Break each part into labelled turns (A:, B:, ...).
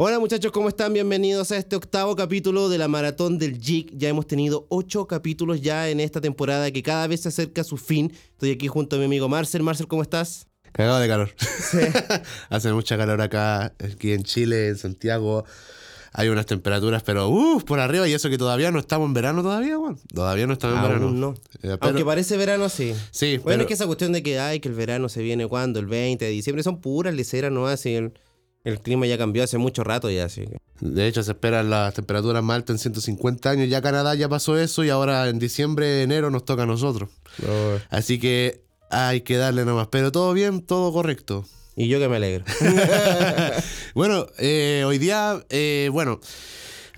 A: Hola muchachos, ¿cómo están? Bienvenidos a este octavo capítulo de la Maratón del JIC. Ya hemos tenido ocho capítulos ya en esta temporada que cada vez se acerca a su fin. Estoy aquí junto a mi amigo Marcel. Marcel, ¿cómo estás?
B: Cagado de calor. Hace mucha calor acá, aquí en Chile, en Santiago. Hay unas temperaturas, pero uff, por arriba, y eso que todavía no estamos en verano todavía, bueno. Todavía no estamos en verano.
A: Aún no.
B: Eh, pero-
A: Aunque parece verano, sí.
B: Sí,
A: Bueno,
B: pero-
A: es que esa cuestión de que, ay, que el verano se viene cuando, el 20 de diciembre, son puras leceras, ¿no? Así el, el clima ya cambió hace mucho rato ya, así que-
B: De hecho, se esperan las temperaturas más altas en 150 años. Ya Canadá ya pasó eso y ahora en diciembre, enero nos toca a nosotros. Así que hay que darle nomás. Pero todo bien, todo correcto.
A: Y yo que me alegro.
B: Bueno, eh, hoy día, eh, bueno,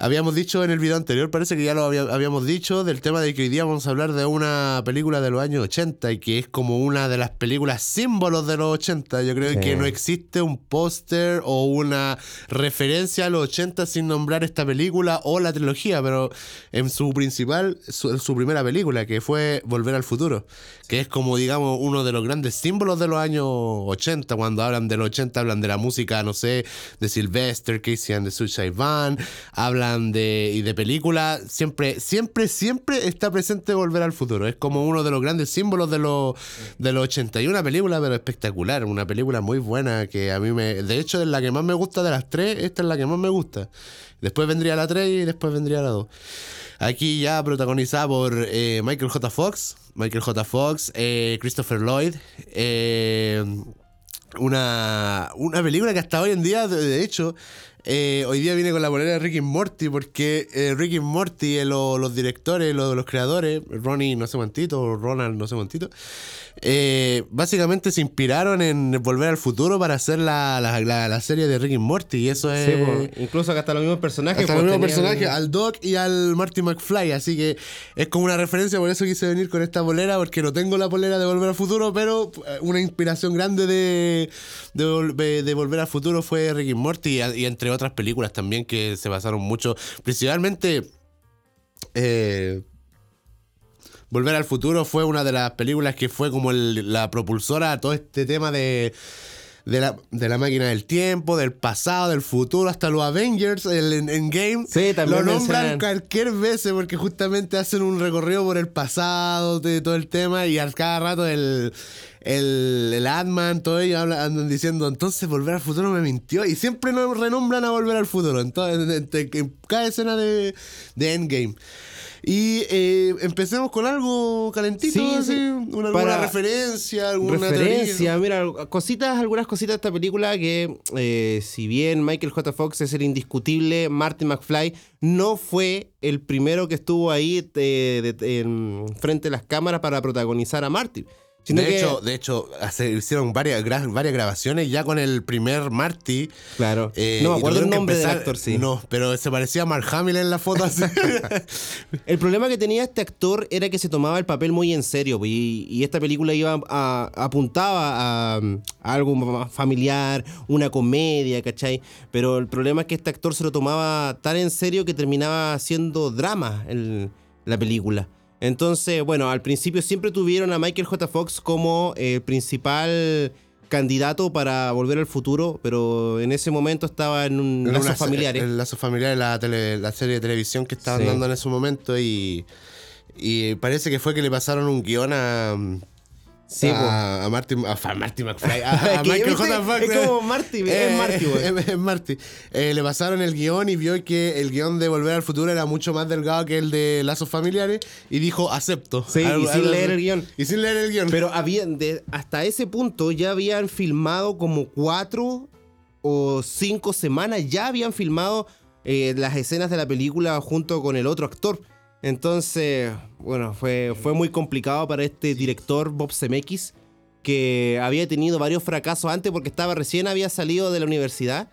B: habíamos dicho en el video anterior, parece que ya lo había- habíamos dicho, del tema de que hoy día vamos a hablar de una película de los años 80 y que es como una de las películas símbolos de los 80. Yo creo
A: Sí.
B: que no existe un póster o una referencia a los 80 sin nombrar esta película o la trilogía, pero en su principal, su, su primera película, que fue Volver al Futuro, que es como, digamos, uno de los grandes símbolos de los años 80. Cuando hablan de los 80, hablan de la música, no sé, de Sylvester, Casey and the Suicide hablan y de películas. Siempre, siempre, siempre está presente Volver al Futuro. Es como uno de los grandes símbolos de los, de los 80. Y una película, pero espectacular, una película muy buena que a mí me. De hecho, es la que más me gusta de las tres. Esta es la que más me gusta. Después vendría la 3 y después vendría la 2. Aquí ya protagonizada por eh, Michael J. Fox, Michael J. Fox, eh, Christopher Lloyd. eh, una, una película que hasta hoy en día, de hecho, eh, hoy día viene con la polera de Rick y Morty, porque eh, Rick y Morty, eh, lo- los directores, lo- los creadores, Ronnie no sé cuántito, Ronald no sé cuántito, eh, básicamente se inspiraron en Volver al Futuro para hacer la, la, la- la serie de Rick y Morty, y eso es...
A: Sí, pues, incluso acá hasta los mismos personajes.
B: Hasta
A: pues,
B: el mismo
A: tenían-
B: personaje, al Doc y al Marty McFly. Así que es como una referencia, por eso quise venir con esta polera, porque no tengo la polera de Volver al Futuro, pero eh, una inspiración grande de, de, vol- de- de Volver al Futuro fue Rick y Morty, y, y entre otras películas también que se basaron mucho, principalmente. eh, Volver al futuro fue una de las películas que fue como el- la propulsora a todo este tema de, de, la, de la máquina del tiempo, del pasado, del futuro, hasta los Avengers, el en- Endgame.
A: Sí, también
B: Lo nombran cualquier vez porque justamente hacen un recorrido por el pasado de todo el tema y a cada rato el, el, el Ant-Man, todo hablan- andan diciendo, entonces Volver al futuro me mintió y siempre nos renombran a Volver al futuro. Entonces, en, en- en cada escena de, de Endgame. Y eh, empecemos con algo calentito,
A: Sí,
B: así,
A: sí.
B: una, alguna
A: Para-
B: referencia, alguna
A: referencia,
B: teoría.
A: mira, cositas, algunas cositas de esta película que, eh, si bien Michael J. Fox es el indiscutible, Martin McFly no fue el primero que estuvo ahí eh, de- en frente a las cámaras para protagonizar a Martin. Sino
B: De
A: que-
B: hecho, de hecho, se hicieron varias, gra- varias grabaciones ya con el primer Marty.
A: claro,
B: eh,
A: no me acuerdo el nombre del
B: empezar-
A: actor, sí.
B: No, pero se parecía a Mark Hamill en la foto así.
A: El problema que tenía este actor era que se tomaba el papel muy en serio y, y esta película iba a, apuntaba a, a algo más familiar, una comedia, ¿cachai? Pero el problema es que este actor se lo tomaba tan en serio que terminaba haciendo drama en la película. Entonces, bueno, al principio siempre tuvieron a Michael J. Fox como el principal candidato para volver al futuro, pero en ese momento estaba en un
B: En
A: lazo familiar.
B: El lazo familiar, la, tele- la serie de televisión que estaban
A: Sí.
B: dando en ese momento y, y parece que fue que le pasaron un guion a...
A: Sí,
B: a, a Martin, a, a Marty McFly, a, Michael. J. Fox.
A: Es como Marty, es
B: Eh,
A: Marty, güey.
B: es- Marty. Eh, le pasaron el guion y vio que el guion de Volver al Futuro era mucho más delgado que el de Lazos Familiares y dijo, acepto.
A: Sí, y sin leer el guion.
B: Y sin leer el guion.
A: Pero habían de, hasta ese punto ya habían filmado como cuatro o cinco semanas, ya habían filmado eh, las escenas de la película junto con el otro actor. Entonces, bueno, fue, fue muy complicado para este director, Bob Zemeckis, que había tenido varios fracasos antes porque estaba recién había salido de la universidad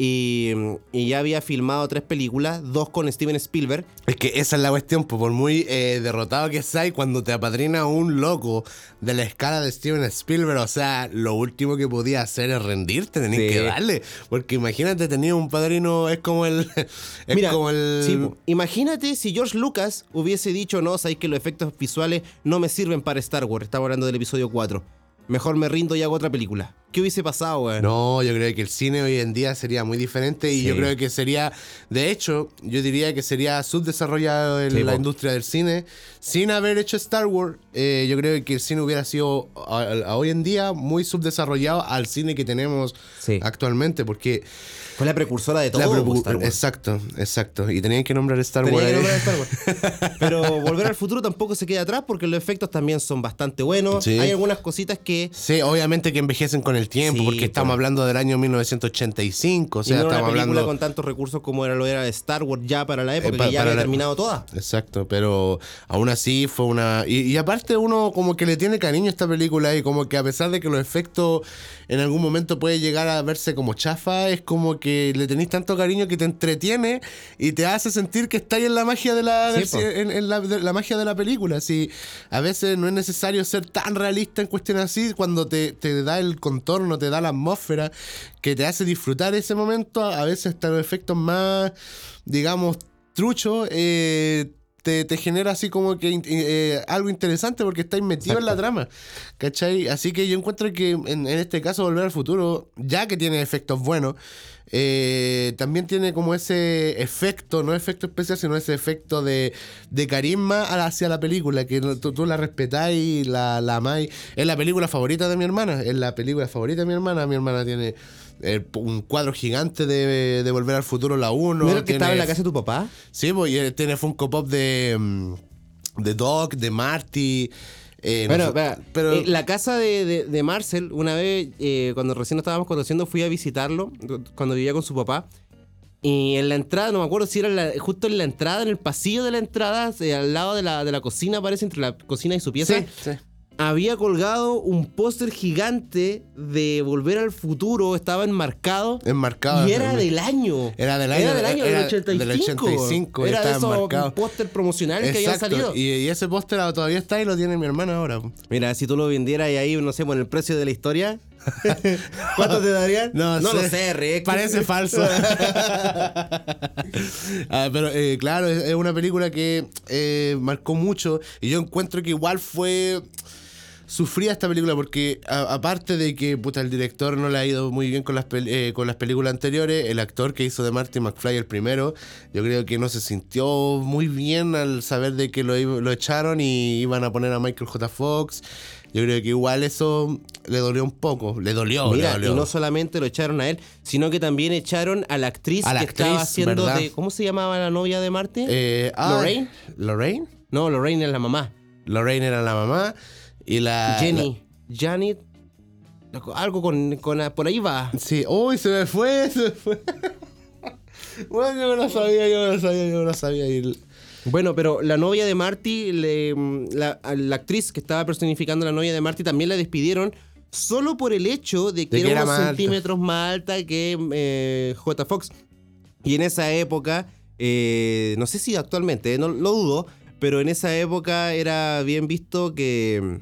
A: y, y ya había filmado tres películas, dos con Steven Spielberg.
B: Es que esa es la cuestión, por muy eh, derrotado que seas, cuando te apadrina un loco de la escala de Steven Spielberg, o sea, lo último que podía hacer es rendirte, tenés
A: Sí.
B: que darle. Porque imagínate, tenía un padrino, es como el. Es
A: Mira,
B: como el.
A: sí, imagínate si George Lucas hubiese dicho, no, sabéis que los efectos visuales no me sirven para Star Wars. Estaba hablando del episodio 4. Mejor me rindo y hago otra película. ¿qué hubiese pasado, weón?
B: No, yo creo que el cine hoy en día sería muy diferente y
A: Sí.
B: yo creo que sería, de hecho, yo diría que sería subdesarrollado en
A: Sí,
B: la
A: po.
B: industria del cine. Sin haber hecho Star Wars, eh, yo creo que el cine hubiera sido a, a hoy en día muy subdesarrollado al cine que tenemos
A: Sí.
B: actualmente, porque...
A: Fue la precursora de todo.
B: la
A: Star Wars.
B: exacto, exacto. Y tenían que nombrar Star Wars.
A: que
B: eh.
A: nombrar Star Wars. Pero Volver al Futuro tampoco se queda atrás porque los efectos también son bastante buenos.
B: Sí.
A: Hay algunas cositas que.
B: Sí, obviamente que envejecen con el tiempo,
A: Sí,
B: porque estamos
A: pero-
B: hablando del año 1985, o
A: y
B: sea,
A: no una
B: estamos
A: película
B: hablando...
A: con tantos recursos como era lo era Star Wars ya para la época,
B: pa-
A: que ya había
B: la-
A: terminado toda.
B: Exacto, pero aún así fue una... Y, y aparte uno como que le tiene cariño a esta película y como que a pesar de que los efectos en algún momento puede llegar a verse como chafa, es como que le tenéis tanto cariño que te entretiene y te hace sentir que estáis en la magia de la,
A: Sí,
B: en, en la, de la magia de la película. Si a veces no es necesario ser tan realista en cuestiones así, cuando te, te da el contorno, te da la atmósfera que te hace disfrutar ese momento, a veces hasta los efectos más, digamos, truchos, eh, te, te genera así como que eh, algo interesante porque estáis metido en la trama. ¿Cachai? Así que yo encuentro que en, en este caso Volver al Futuro, ya que tiene efectos buenos, eh, también tiene como ese efecto, no efecto especial, sino ese efecto de, de carisma hacia la película, que tú, tú la respetáis, la, la amáis. Es la película favorita de mi hermana, es la película favorita de mi hermana. Mi hermana tiene eh, un cuadro gigante de, de Volver al Futuro, la 1.
A: ¿No era el que estaba en la casa de tu papá?
B: Sí, pues y él tiene Funko Pop de, mm, de Doc, de Marty. Eh, no
A: Bueno,
B: sé, pero
A: eh, la casa de, de- de Marcel, una vez, eh, cuando recién nos estábamos conociendo, fui a visitarlo, cuando vivía con su papá. Y en la entrada, no me acuerdo si era la- justo en la entrada, en el pasillo de la entrada, eh, al lado de la, de la cocina, parece, entre la cocina y su pieza,
B: sí, sí.
A: Había colgado un póster gigante de Volver al Futuro, estaba enmarcado.
B: enmarcado.
A: Y era del año.
B: Era del año-
A: Era del año,
B: era
A: del 85.
B: del 85,
A: Era de esos
B: enmarcado.
A: póster promocionales que habían
B: Exacto.
A: salido.
B: Y, y ese póster todavía está y lo tiene mi hermana ahora.
A: Mira, si tú lo vendieras ahí, no sé, por el precio de la historia, ¿cuánto te darían?
B: No,
A: lo
B: sé.
A: sé, Rick.
B: Parece falso. Ah, pero eh, claro, es, es una película que eh, marcó mucho y yo encuentro que igual fue sufría esta película porque a- aparte de que puta, el director no le ha ido muy bien con las, eh, con las películas anteriores, el actor que hizo de Marty McFly el primero, yo creo que no se sintió muy bien al saber de que lo, lo echaron y iban a poner a Michael J. Fox. Yo creo que igual eso le dolió un poco, le dolió.
A: Mira,
B: le dolió.
A: y no solamente lo echaron a él, sino que también echaron a la actriz
B: A la
A: que estaba haciendo
B: ¿verdad?
A: de. ¿Cómo se llamaba la novia de Marte?
B: Eh, ah,
A: ¿Lorraine?
B: ¿Lorraine?
A: no, Lorraine es la mamá.
B: Lorraine era la mamá y la...
A: Jenny. Janet. Algo con, con. Por ahí va.
B: sí, uy, se me fue, se me fue. bueno, yo no lo sabía, yo no lo sabía, yo no lo sabía. Y-
A: Bueno, pero la novia de Marty, le- la, actriz que estaba personificando a la novia de Marty, también la despidieron solo por el hecho de que
B: De que
A: era unos
B: más alta.
A: centímetros más alta que eh, J. Fox. Y en esa época, eh, no sé si actualmente, eh, no lo dudo, pero en esa época era bien visto que,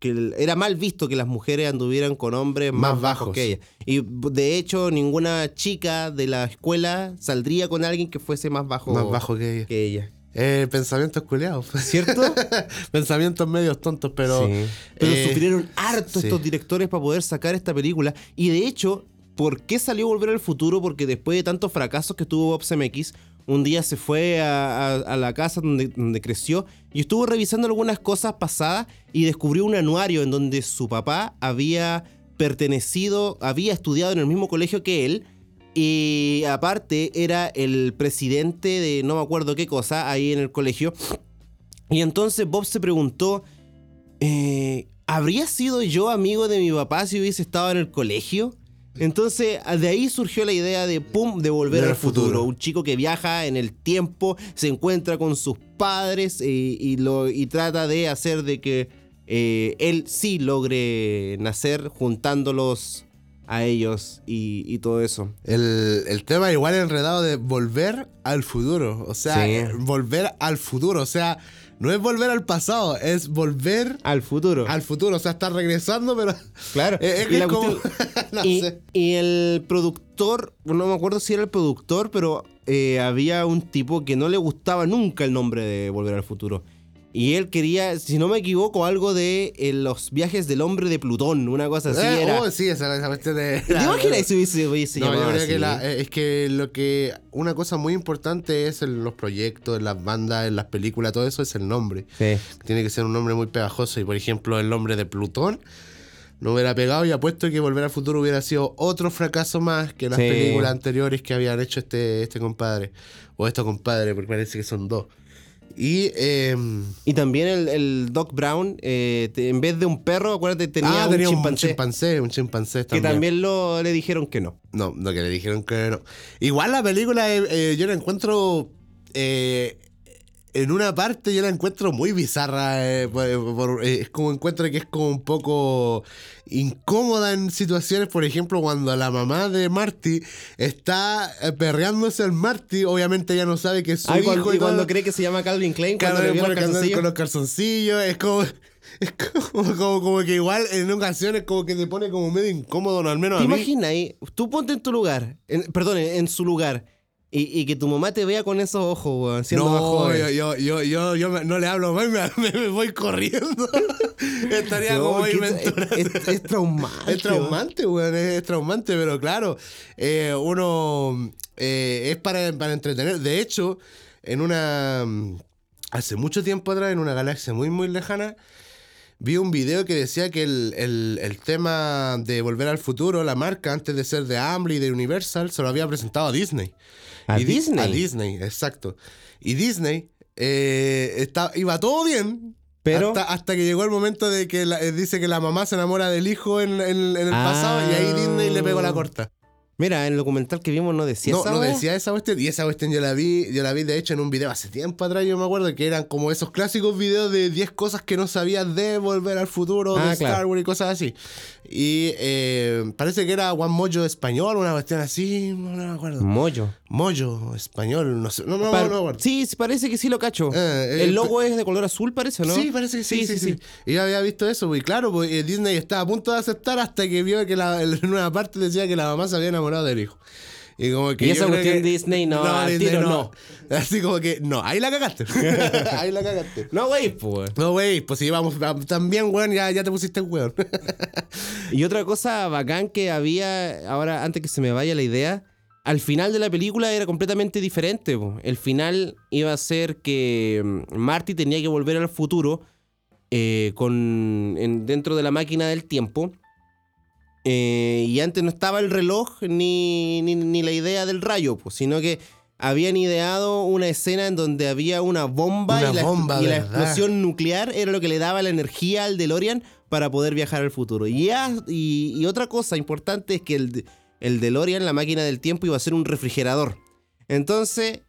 A: que era mal visto que las mujeres anduvieran con hombres más,
B: Más
A: bajos
B: bajos.
A: que ellas. Y de hecho, ninguna chica de la escuela saldría con alguien que fuese más bajo,
B: Más bajo que ella.
A: que ella.
B: Eh, pensamientos culeados.
A: ¿Cierto?
B: pensamientos medios tontos, pero...
A: Sí. Pero
B: eh,
A: sufrieron harto
B: sí.
A: estos directores para poder sacar esta película. Y de hecho, ¿por qué salió Volver al Futuro? Porque después de tantos fracasos que tuvo Bob Zemeckis, un día se fue a, la casa donde, donde creció y estuvo revisando algunas cosas pasadas y descubrió un anuario en donde su papá había pertenecido, había estudiado en el mismo colegio que él. Y aparte era el presidente de no me acuerdo qué cosa ahí en el colegio. Y entonces Bob se preguntó, eh, ¿habría sido yo amigo de mi papá si hubiese estado en el colegio? Entonces, de ahí surgió la idea de pum, de volver
B: Ver
A: al
B: futuro.
A: futuro. Un chico que viaja en el tiempo, se encuentra con sus padres eh, y, lo, y trata de hacer de que eh, él sí logre nacer juntándolos a ellos y, y todo eso.
B: El, el tema igual enredado de volver al futuro. O sea,
A: Sí.
B: eh, volver al futuro. O sea, no es volver al pasado, es volver
A: Al futuro.
B: al futuro. O sea, está regresando, pero.
A: Claro.
B: Eh, es
A: Y
B: que
A: la
B: es como-
A: cuestión-
B: no
A: y,
B: sé.
A: y el productor, no me acuerdo si era el productor, pero eh, había un tipo que no le gustaba nunca el nombre de Volver al Futuro. Y él quería, si no me equivoco, algo de eh, los viajes del hombre de Plutón, una cosa así.
B: Eh,
A: era.
B: oh, sí, esa, esa cuestión de.
A: ¿Te imaginas si hubiese,
B: No, yo creo
A: así?
B: que la- eh, es que lo que una cosa muy importante es en los proyectos, en las bandas, en las películas, todo eso es el nombre.
A: Sí.
B: Tiene que ser un nombre muy pegajoso y por ejemplo el nombre de Plutón no hubiera pegado y apuesto que Volver al Futuro hubiera sido otro fracaso más que las
A: Sí.
B: películas anteriores que habían hecho este, este compadre o estos compadres porque parece que son dos. Y eh,
A: Y también el, el Doc Brown, eh, te- en vez de un perro, acuérdate, tenía
B: ah,
A: un
B: tenía
A: chimpancé.
B: un chimpancé, un chimpancé
A: que
B: también.
A: lo, le dijeron que no.
B: No, no, que le dijeron que no. Igual la película eh, eh, yo la encuentro. Eh, en una parte yo la encuentro muy bizarra. eh, por- por- eh, es como encuentro que es como un poco incómoda en situaciones, por ejemplo, cuando la mamá de Marty está eh, perreándose al Marty, obviamente ella no sabe que es su
A: Ah, y
B: hijo.
A: cuando,
B: y
A: cuando cree que se llama Calvin Klein, cuando le los calzoncillos.
B: con los calzoncillos, es como. Es como, como, como que igual en ocasiones como que te pone como medio incómodo, no al menos
A: ¿Te
B: a mí.
A: imaginas ahí? Tú ponte en tu lugar, en- perdón, en, en su lugar, y, y que tu mamá te vea con esos ojos, weón, siendo más
B: No,
A: joven.
B: yo, yo, yo, yo, me- no le hablo más, me, me- me voy corriendo. Estaría
A: No,
B: como ahí
A: es, es- es traumante.
B: Es traumante, weón, es, es traumante, pero claro, eh, uno eh, es para, para entretener. De hecho, en una. Hace mucho tiempo atrás, en una galaxia muy, muy lejana, vi un video que decía que el, el- el tema de Volver al Futuro, la marca, antes de ser de Amblin y de Universal, se lo había presentado a Disney.
A: ¿A
B: Y di-
A: Disney?
B: A Disney, exacto. Y Disney eh, está- iba todo bien.
A: Pero-
B: Hasta, hasta que llegó el momento de que la- eh, dice que la mamá se enamora del hijo en, en- en el pasado y ahí Disney le pegó la corta.
A: Mira, en el documental que vimos no decía
B: No,
A: esa
B: no decía esa cuestión. Y esa cuestión yo la vi, yo la vi de hecho en un video hace tiempo atrás, yo me acuerdo que eran como esos clásicos videos de 10 cosas que no sabías de Volver al Futuro,
A: Ah,
B: de Star
A: claro.
B: Wars y cosas así. Y eh, parece que era One Mojo español, una cuestión así, no, me acuerdo.
A: Mollo.
B: Mojo español, no sé, no, no,
A: Par-
B: no me acuerdo.
A: sí, sí, parece que sí lo cacho.
B: Eh, eh,
A: el logo es de color azul, parece, ¿o ¿no?
B: Sí, parece que sí, sí, sí. Y yo había visto eso, y claro, pues eh, Disney estaba a punto de aceptar hasta que vio que la, en una parte decía que la mamá se había enamorado del hijo. Y como que
A: Y esa cuestión
B: que-
A: Disney, no, al tiro no.
B: Así como que, no, ahí la cagaste. ahí la cagaste.
A: No, güey, pues.
B: No, güey, pues si vamos también, weón, ya, ya te pusiste weón.
A: Y otra cosa bacán que había, ahora antes que se me vaya la idea, al final de la película era completamente diferente. po. El final iba a ser que mm, Marty tenía que volver al futuro eh, con, en- dentro de la máquina del tiempo. Eh, y antes no estaba el reloj ni, ni, ni la idea del rayo, sino que habían ideado una escena en donde había una bomba
B: Una
A: y, la,
B: bomba,
A: y la
B: ¿verdad?
A: explosión nuclear era lo que le daba la energía al DeLorean para poder viajar al futuro. Y, y, y otra cosa importante es que el, el DeLorean, la máquina del tiempo, iba a ser un refrigerador. Entonces,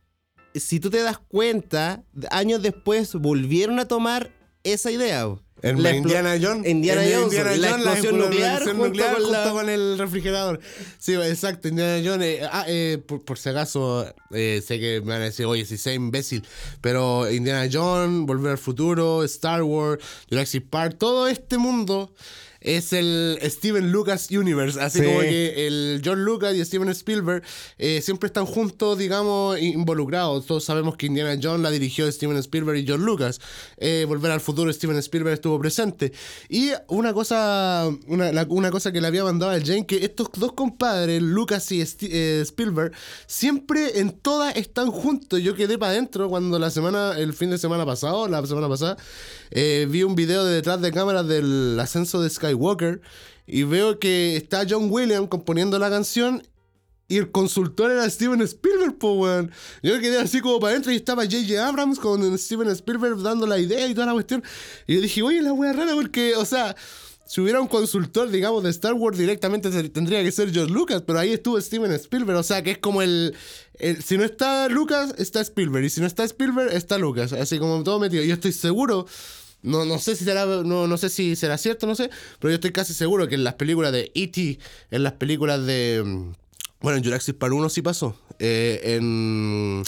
A: si tú te das cuenta, años después volvieron a tomar esa idea.
B: En
A: La
B: la Indiana Jones.
A: Indiana Jones, la explosión nuclear
B: explosión
A: junto
B: nuclear
A: con la-
B: junto con el refrigerador. Sí, exacto. Indiana Jones. eh, ah, eh, por, por si acaso, eh, sé que me van a decir, oye, si sé imbécil. Pero Indiana Jones, Volver al Futuro, Star Wars, Jurassic Park, todo este mundo. Es el Steven Lucas Universe, así
A: Sí.
B: como que el George Lucas y Steven Spielberg eh, siempre están juntos, digamos, involucrados. Todos sabemos que Indiana Jones la dirigió Steven Spielberg y George Lucas. Eh, Volver al futuro, Steven Spielberg estuvo presente. Y una cosa, una, la- una cosa que le había mandado al Jane, que estos dos compadres, Lucas y eh, Spielberg, siempre en todas están juntos. Yo quedé para adentro cuando la semana, el fin de semana pasado, la semana pasada, eh, vi un video de detrás de cámaras del ascenso de Skywalker y veo que está John Williams componiendo la canción y el consultor era Steven Spielberg, po, weón. Yo quedé así como para adentro y estaba J.J. Abrams con Steven Spielberg dando la idea y toda la cuestión. Y yo dije, oye, la wea rara porque, o sea, si hubiera un consultor, digamos, de Star Wars directamente tendría que ser George Lucas, pero ahí estuvo Steven Spielberg, o sea, que es como el, el- si no está Lucas, está Spielberg, y si no está Spielberg, está Lucas, así como todo metido. Yo estoy seguro, no, no sé si será, no, no sé si será cierto, no sé, pero yo estoy casi seguro que en las películas de E.T., en las películas de, mm, bueno, en Jurassic Park 1 sí pasó, eh, en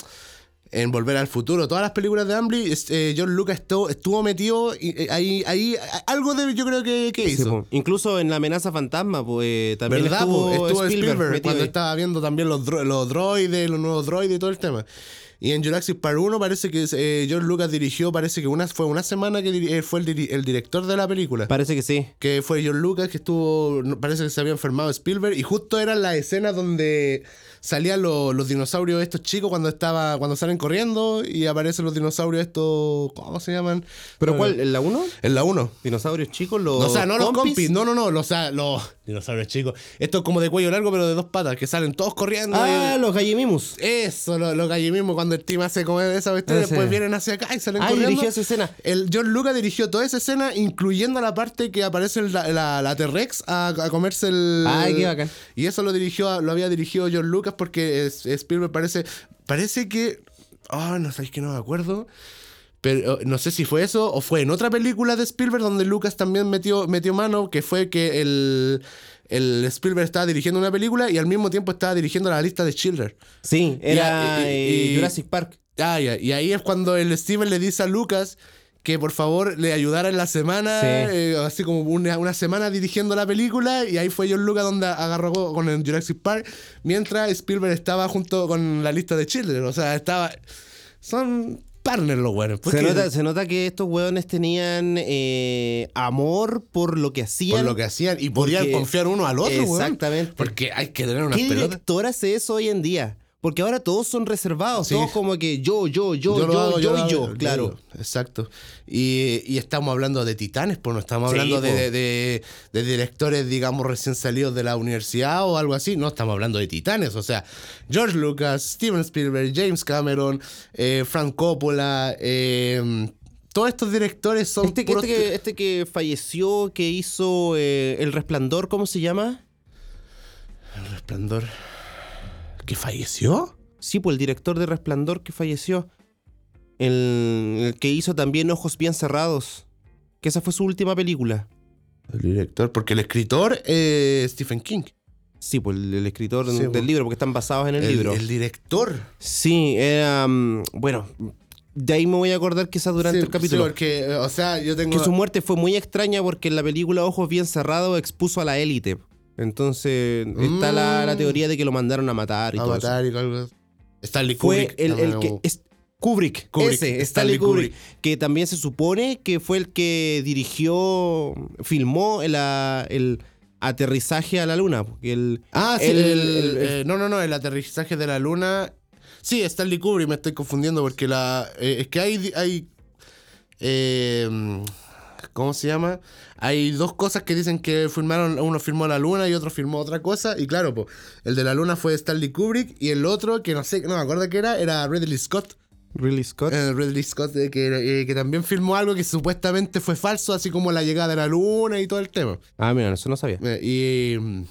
B: en Volver al Futuro. Todas las películas de Amblin, es- eh, George Lucas estuvo, estuvo metido y, eh, ahí, ahí algo de yo creo que, que
A: Sí,
B: hizo.
A: po. Incluso en la amenaza fantasma, pues también
B: ¿Verdad?
A: estuvo,
B: po? Estuvo
A: Spielberg,
B: Spielberg, cuando
A: ahí.
B: estaba viendo también los, dro- los droides, los nuevos droides y todo el tema. Y en Jurassic Park 1 parece que eh, George Lucas dirigió, parece que una, fue una semana que él fue el, diri- el director de la película.
A: Parece que sí.
B: que fue George Lucas, que estuvo, no- parece que se había enfermado Spielberg, y justo eran las escenas donde salían los, los dinosaurios estos chicos cuando estaba cuando salen corriendo y aparecen los dinosaurios estos, ¿cómo se llaman?
A: ¿Pero
B: No,
A: cuál? ¿En la 1?
B: En la 1.
A: Dinosaurios chicos, los.
B: O sea, no los
A: compis?
B: no, no, no, los, los dinosaurios chicos. Esto es como de cuello largo, pero de dos patas, que salen todos corriendo.
A: Ah,
B: y-
A: los gallimimus.
B: Eso, lo, lo que mismo cuando el team hace como esa cuestión,
A: Ese.
B: después vienen hacia acá y salen
A: Ah,
B: corriendo.
A: dirigió esa escena.
B: El George Lucas dirigió toda esa escena, incluyendo la parte que aparece el- la, la, la T-Rex a, a comerse el.
A: Ay, qué bacán.
B: Y eso lo dirigió, lo había dirigido George Lucas porque es- Spielberg parece. Parece que. Ah, no sabéis que no me acuerdo. Pero eh, no sé si fue eso o fue en otra película de Spielberg donde Lucas también metió, metió mano, que fue que el, el Spielberg estaba dirigiendo una película y al mismo tiempo estaba dirigiendo la lista de Schindler.
A: Sí, era
B: Y- y-
A: eh,
B: y-
A: Jurassic Park.
B: Ah. Y ahí es cuando el Steven le dice a Lucas que por favor le ayudara en la semana,
A: Sí.
B: eh, así como una, una semana dirigiendo la película, y ahí fue John Lucas donde agarró con el Jurassic Park, mientras Spielberg estaba junto con la lista de Children, o sea, estaba... Son partners los buenos.
A: Se nota, se nota que estos hueones tenían eh, amor por lo que hacían.
B: por lo que hacían y podían
A: Porque-
B: confiar uno al otro, weón.
A: Exactamente.
B: Porque hay que tener unas
A: ¿Qué
B: pelotas.
A: director hace eso hoy en día? Porque ahora todos son reservados,
B: Sí.
A: todos como que yo, yo, yo, yo, yo,
B: hago,
A: yo,
B: lo
A: y yo, claro.
B: Exacto. Y, y estamos hablando de titanes, pues no estamos hablando de, de- de- de directores, digamos, recién salidos de la universidad o algo así. No, estamos hablando de titanes. O sea, George Lucas, Steven Spielberg, James Cameron, eh, Frank Coppola, eh, todos estos directores son
A: Este,
B: puros
A: este, que, este que falleció, que hizo eh, El Resplandor, ¿cómo se llama?
B: El resplandor. ¿Que falleció?
A: Sí, pues el director de Resplandor que falleció. El, el que hizo también Ojos Bien Cerrados. Que esa fue su última película.
B: El director, porque el escritor es Stephen King.
A: Sí, pues el, el escritor
B: Sí,
A: del
B: pues.
A: libro, porque están basados en el, libro.
B: el director.
A: Sí, era. mm, bueno, de ahí me voy a acordar quizás durante
B: Sí,
A: el capítulo.
B: sí, porque, o sea, yo tengo.
A: Que su muerte fue muy extraña porque en la película Ojos Bien Cerrados expuso a la élite. Entonces está la, la
B: Mm.
A: teoría de que lo mandaron a matar y todo eso.
B: Avatar y algo. Stanley
A: Fue
B: Kubrick.
A: el, que. es- Kubrick,
B: Kubrick,
A: ese,
B: Stanley
A: Stanley Kubrick,
B: Kubrick.
A: que también se supone que fue el que dirigió, filmó el, el aterrizaje a la luna. porque el-
B: Ah, sí,
A: el-
B: eh, no, no, no, el aterrizaje de la luna. Sí, Stanley Kubrick, me estoy confundiendo porque la. eh, es que hay. hay eh, ¿Cómo se llama? Hay dos cosas que dicen que firmaron, uno firmó la luna y otro firmó otra cosa. Y claro, pues, el de la luna fue Stanley Kubrick y el otro, que no sé, no me acuerdo qué era, era Ridley Scott.
A: Ridley Scott.
B: Eh, Ridley Scott, eh, que, eh, que también filmó algo que supuestamente fue falso, así como la llegada de la luna y todo el tema.
A: Ah, mira, eso no sabía.
B: Y. mm,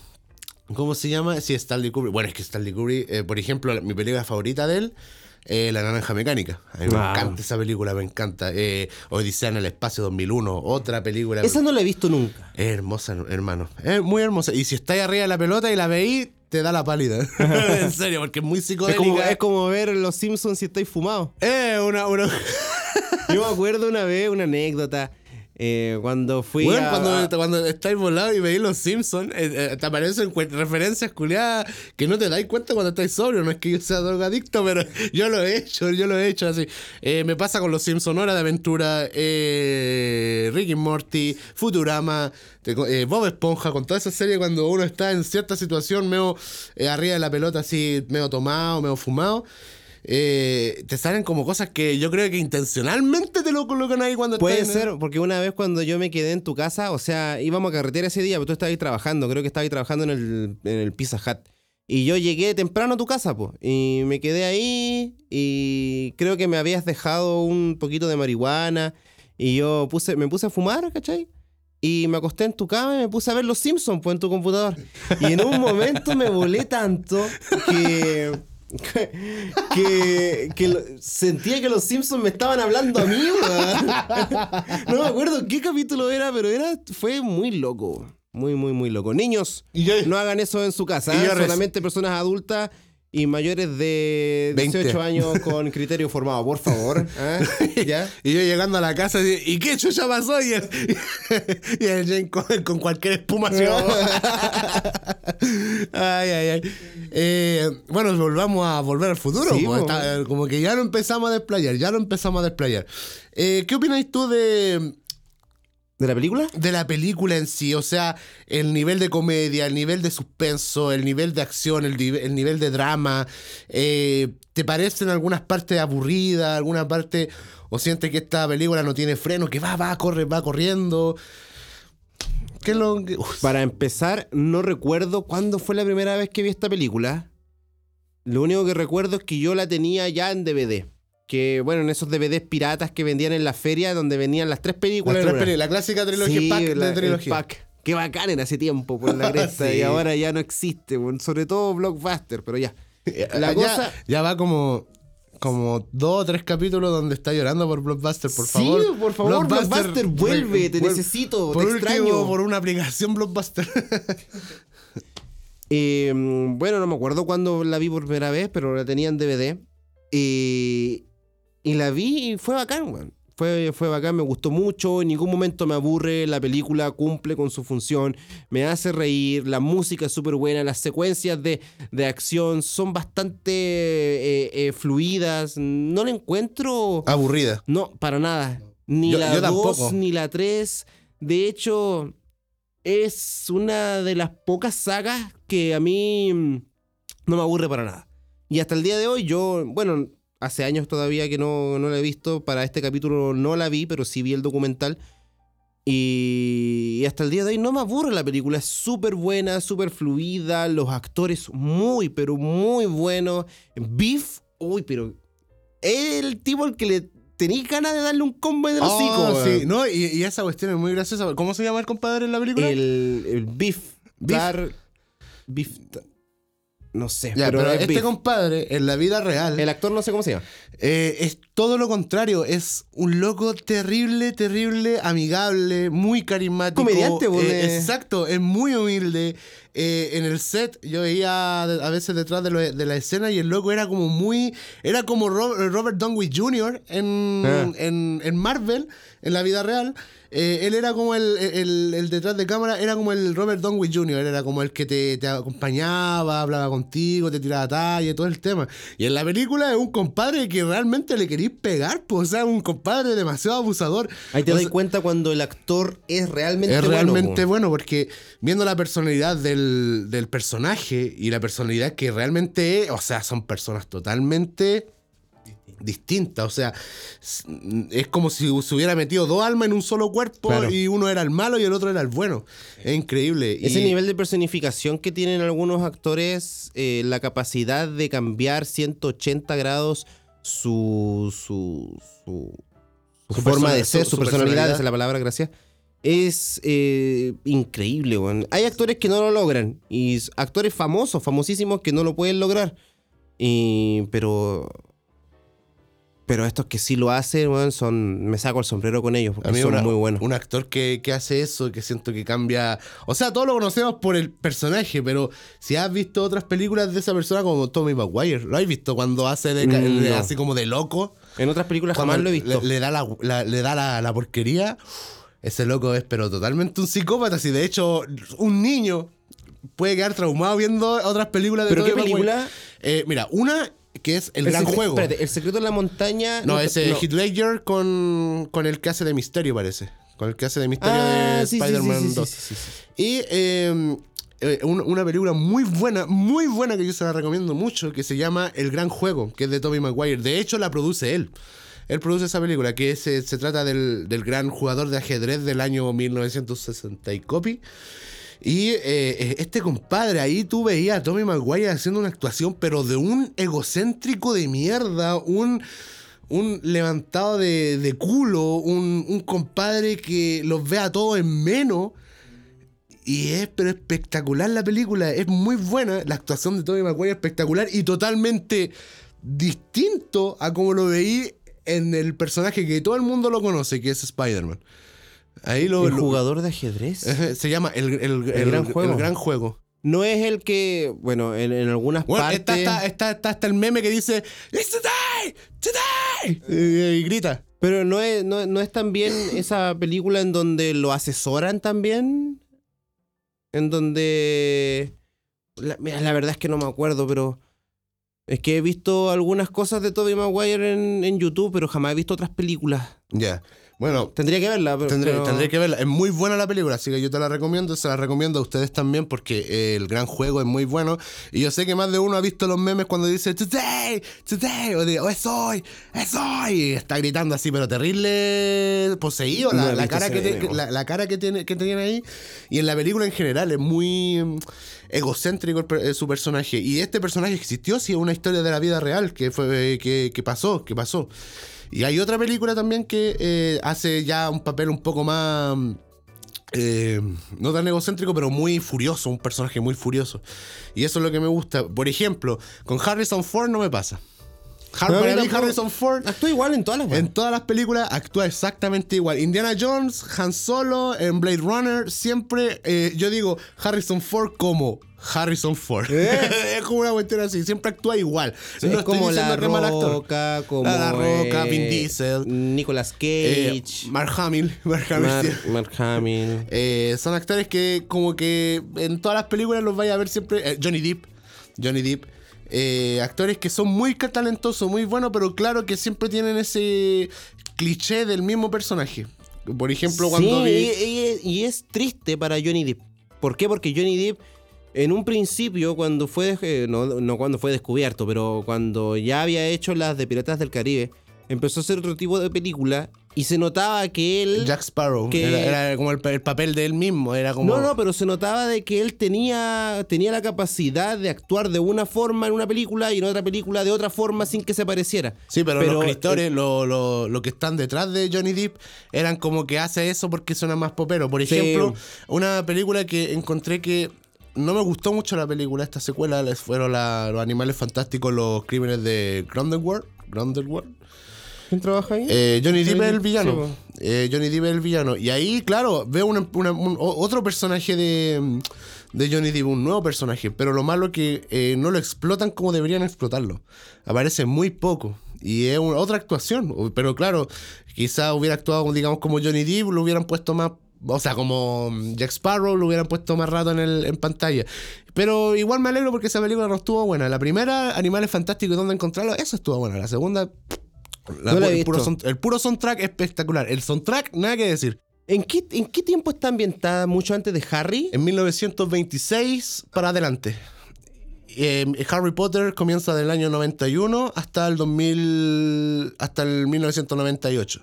B: ¿Cómo se llama? Sí, Stanley Kubrick. Bueno, es que Stanley Kubrick, por ejemplo, mi película favorita de él, eh, La Naranja Mecánica. A mí me encanta esa película, me encanta. Eh, Odisea en el Espacio 2001, otra película.
A: Esa no la he visto nunca.
B: Es hermosa, hermano. Es muy hermosa. Y si estáis arriba de la pelota y la veís, te da la pálida. en serio, porque es muy
A: Es
B: psicodélica.
A: como, es como ver Los Simpsons si estáis fumados.
B: Eh, una, una...
A: Yo me acuerdo una vez, una anécdota, eh, cuando fui
B: Bueno,
A: a-
B: cuando,
A: a-
B: cuando estáis volados y veis los Simpsons, eh, eh, te aparecen referencias culiadas que no te dais cuenta cuando estáis sobrio. No es que yo sea drogadicto, pero yo lo he hecho, yo lo he hecho así. Eh, me pasa con los Simpsons, Hora de Aventura, eh, Rick y Morty, Futurama, eh, Bob Esponja, con toda esa serie cuando uno está en cierta situación medio arriba de la pelota, así medio tomado, medio fumado. Eh, te salen como cosas que yo creo que intencionalmente te lo colocan ahí cuando
A: Puede
B: estás en-
A: ser, porque una vez cuando yo me quedé en tu casa, o sea, íbamos a carretera ese día, pero tú estabas ahí trabajando, creo que estabas ahí trabajando en el, en el Pizza Hut. Y yo llegué temprano a tu casa, pues, y me quedé ahí, y creo que me habías dejado un poquito de marihuana, y yo puse, me puse a fumar, ¿cachai? Y me acosté en tu cama y me puse a ver Los Simpsons, pues, en tu computador. Y en un momento me volé tanto que... Que, que lo- sentía que los Simpsons me estaban hablando a mí, weón. No me acuerdo qué capítulo era, pero era, fue muy loco. Muy, muy, muy loco. Niños,
B: Y yo-
A: no hagan eso en su casa. ¿eh? Solamente personas adultas y mayores de
B: 20.
A: 18 años con criterio formado, por favor. ¿Ya?
B: Y yo llegando a la casa, y, ¿y qué chucha pasó? Y el, y el Jane con, con cualquier espuma. Ay, ay, ay. Eh, bueno, volvamos a volver al futuro.
A: Sí,
B: pues,
A: po.
B: está- como que ya lo empezamos a desplayar, ya lo empezamos a desplayar. Eh, ¿Qué opináis tú de,
A: ¿De la película?
B: de la película en sí? O sea, el nivel de comedia, el nivel de suspenso, el nivel de acción, el, el nivel de drama. eh, ¿Te parece en algunas partes aburrida, alguna parte... o sientes que esta película no tiene freno, que va, va, corre, va corriendo?
A: Para empezar, no recuerdo cuándo fue la primera vez que vi esta película. Lo único que recuerdo es que yo la tenía ya en DVD. Que, bueno, en esos DVDs piratas que vendían en la feria, donde venían las tres películas.
B: las tres la clásica trilogía,
A: Sí,
B: pack
A: la-
B: de
A: el
B: trilogía.
A: pack. Qué bacán en ese tiempo, por la cresta.
B: Sí.
A: Y ahora ya no existe, weón. sobre todo Blockbuster, pero ya. La
B: ya,
A: cosa.
B: ya va como... Como dos o tres capítulos donde está llorando por Blockbuster, por
A: Sí,
B: favor.
A: por favor, Blockbuster, vuelve, te necesito, te
B: por último,
A: extraño.
B: por una aplicación Blockbuster.
A: Eh, bueno, no me acuerdo cuándo la vi por primera vez, pero la tenía en DVD. Eh, y la vi y fue bacán, weón. Fue, fue bacán, me gustó mucho, en ningún momento me aburre, la película cumple con su función, me hace reír, la música es súper buena, las secuencias de, de acción son bastante eh, eh, fluidas, no la encuentro...
B: Aburrida.
A: No, para nada. Ni
B: Yo-
A: la
B: yo
A: 2
B: tampoco.
A: ni la 3. De hecho, es una de las pocas sagas que a mí mm, no me aburre para nada. Y hasta el día de hoy, yo, bueno, hace años todavía que no, no la he visto. Para este capítulo no la vi, pero sí vi el documental. Y, hasta el día de hoy no me aburre la película. Es súper buena, súper fluida. Los actores muy, pero muy buenos. Beef, uy, pero es el tipo al que le tenéis ganas de darle un combo de los
B: Oh, sí, no, y, y esa cuestión es muy graciosa. ¿Cómo se llama el compadre en la película?
A: El, el Beef.
B: Beef.
A: Tar- Beef. No sé,
B: Ya,
A: pero,
B: pero
A: es
B: este
A: Beef.
B: compadre, en la vida real,
A: El actor no sé cómo se llama.
B: eh, es todo lo contrario. Es un loco terrible, terrible, amigable, muy carismático.
A: Comediante, pues,
B: eh,
A: de-
B: Exacto, es muy humilde. Eh, en el set, yo veía a veces detrás de, lo- de la escena y el loco era como muy. Era como Ro- Robert Downey Jr. En,
A: Ah.
B: en, en Marvel, en la vida real. Eh, él era como el, el- el detrás de cámara, era como el Robert Downey Jr., era como el que te, te acompañaba, hablaba contigo, te tiraba talla, todo el tema. Y en la película es un compadre que realmente le queréis pegar, pues, o sea, un compadre demasiado abusador.
A: Ahí te
B: O sea,
A: cuenta cuando el actor es realmente
B: es
A: bueno,
B: realmente
A: po.
B: bueno porque viendo la personalidad del, del personaje y la personalidad que realmente es, o sea, son personas totalmente distintas. O sea, es como si se hubiera metido dos almas en un solo cuerpo
A: Claro.
B: y uno era el malo y el otro era el bueno. Es increíble.
A: Ese
B: Y-
A: nivel de personificación que tienen algunos actores, eh, la capacidad de cambiar 180 grados su, su, su, su
B: Su
A: forma de ser,
B: su-
A: personalidad, esa es la palabra, gracias. Es eh, increíble, weón. Hay actores que no lo logran y actores famosos, famosísimos que no lo pueden lograr. Y, pero pero estos que sí lo hacen, weón, son me saco el sombrero con ellos porque
B: A mí
A: son
B: una-
A: muy buenos.
B: Un actor que, que hace eso, que siento que cambia. O sea, todos lo conocemos por el personaje, pero si has visto otras películas de esa persona como Tommy Maguire, ¿lo has visto cuando hace de-
A: Mm, no.
B: así como de loco?
A: En otras películas
B: Cuando
A: jamás lo he visto.
B: Le, le da, la, la- le da la, la porquería. Ese loco es, pero totalmente un psicópata. Si de hecho, un niño puede quedar traumado viendo otras películas de
A: ¿Pero qué película?
B: Eh, mira, una que es El, Gran Juego.
A: Espérate, el secreto de la montaña.
B: No,
A: te-
B: ese
A: no.
B: Heath Ledger con, con el que hace de Misterio, parece. Con el que hace de Misterio
A: Ah,
B: de
A: sí,
B: Spider-Man
A: sí, sí,
B: 2.
A: sí, sí, sí.
B: Y eh, un- una película muy buena, muy buena que yo se la recomiendo mucho, que se llama El Gran Juego, que es de Tobey Maguire. De hecho, la produce él. Él produce esa película, que se, se trata del, del gran jugador de ajedrez del año 1960 y copy. Y eh, este compadre, ahí tú veías a Tommy Maguire haciendo una actuación, pero de un egocéntrico de mierda, un, un levantado de, de culo, un, un compadre que los ve a todos en menos. Y es pero espectacular la película, es muy buena, la actuación de Tommy Maguire es espectacular y totalmente distinto a como lo veí en el personaje que todo el mundo lo conoce, que es Spider-Man. Ahí lo,
A: El
B: lo-
A: jugador de ajedrez.
B: Se llama El, el- el-
A: Gran Juego.
B: el Gran Juego.
A: no es el que, bueno, en, en algunas
B: Bueno,
A: partes...
B: está, está, está, está, está el meme que dice It's today, today y, y grita.
A: Pero no es, no, no es también esa película en donde lo asesoran también. En donde. La, mira, la verdad es que no me acuerdo, pero. Es que he visto algunas cosas de Tobey Maguire en, en YouTube, pero jamás he visto otras películas.
B: Ya. Bueno,
A: Tendría que verla, pero.
B: Tendré,
A: pero-
B: que verla. Es muy buena la película, así que yo te la recomiendo. Se la recomiendo a ustedes también porque eh, el gran juego es muy bueno. Y yo sé que más de uno ha visto los memes cuando dice Today, Today, o de oh, es hoy, es hoy. Y está gritando así, pero terrible poseído.
A: No
B: La, cara, que, te- la, la cara que tiene, que tiene ahí. Y en la película en general es muy egocéntrico el eh, su personaje. Y este personaje existió, sí, es una historia de la vida real que, fue, que, que pasó, que pasó. Y hay otra película también que eh, hace ya un papel un poco más. eh, no tan egocéntrico, pero muy furioso, un personaje muy furioso. Y eso es lo que me gusta. Por ejemplo, con Harrison Ford no me pasa. Har-
A: No.
B: Harrison Ford
A: Actúa igual en todas las
B: en todas las películas actúa exactamente igual. Indiana Jones, Han Solo, en Blade Runner, siempre eh, yo digo Harrison Ford como Harrison Ford. es como una cuestión así, siempre actúa igual.
A: Sí,
B: No
A: es como La
B: mal actor.
A: Roca, como.
B: La Roca,
A: eh,
B: Vin Diesel.
A: Nicolas
B: Eh,
A: Cage.
B: Mark Hamill. Mark Hamill, sí.
A: Mark, Mark Hamill.
B: Eh, son actores que como que en todas las películas los vaya a ver siempre. eh, Johnny Depp. Johnny Depp. Eh, actores que son muy talentosos, muy buenos, pero claro que siempre tienen ese cliché del mismo personaje. Por ejemplo, cuando
A: sí,
B: vi-
A: y, y- y es triste para Johnny Depp. ¿Por qué? Porque Johnny Depp, en un principio, cuando fue, eh, no, no cuando fue descubierto, pero cuando ya había hecho las de Piratas del Caribe, empezó a hacer otro tipo de película y se notaba que él...
B: Jack Sparrow.
A: que-
B: Era, era como el, el papel de él mismo. Era como.
A: No, no, pero se notaba de que él tenía, tenía la capacidad de actuar de una forma en una película y en otra película de otra forma sin que se pareciera.
B: Sí, pero,
A: Pero,
B: los escritores, lo, lo- lo que están detrás de Johnny Depp, eran como que hace eso porque suena más popero. Por
A: Sí.
B: ejemplo, una película que encontré que no me gustó mucho la película, esta secuela, les fueron la- los animales fantásticos, los crímenes de. Grindelwald.
A: ¿Quién trabaja ahí?
B: Eh, Johnny Depp es el villano.
A: sí.
B: Eh, Johnny Depp es el villano. Y ahí, claro, veo una- una- un- otro personaje de, de Johnny Depp, un nuevo personaje. Pero lo malo es que eh, no lo explotan como deberían explotarlo. Aparece muy poco. Y es una- otra actuación. Pero claro, quizá hubiera actuado, digamos, como Johnny Depp, lo hubieran puesto más. O sea, como Jack Sparrow lo hubieran puesto más rato en, el, en pantalla. Pero igual me alegro porque esa película no estuvo buena. La primera, Animales Fantásticos y dónde encontrarlo, eso estuvo buena. La segunda, la-
A: No
B: el, puro sound- el puro soundtrack espectacular. El soundtrack, nada que decir.
A: ¿En qué, ¿En qué tiempo está ambientada? ¿Mucho antes de Harry?
B: En 1926 para adelante. Eh, Harry Potter comienza del año 91 hasta el 2000. hasta el 1998.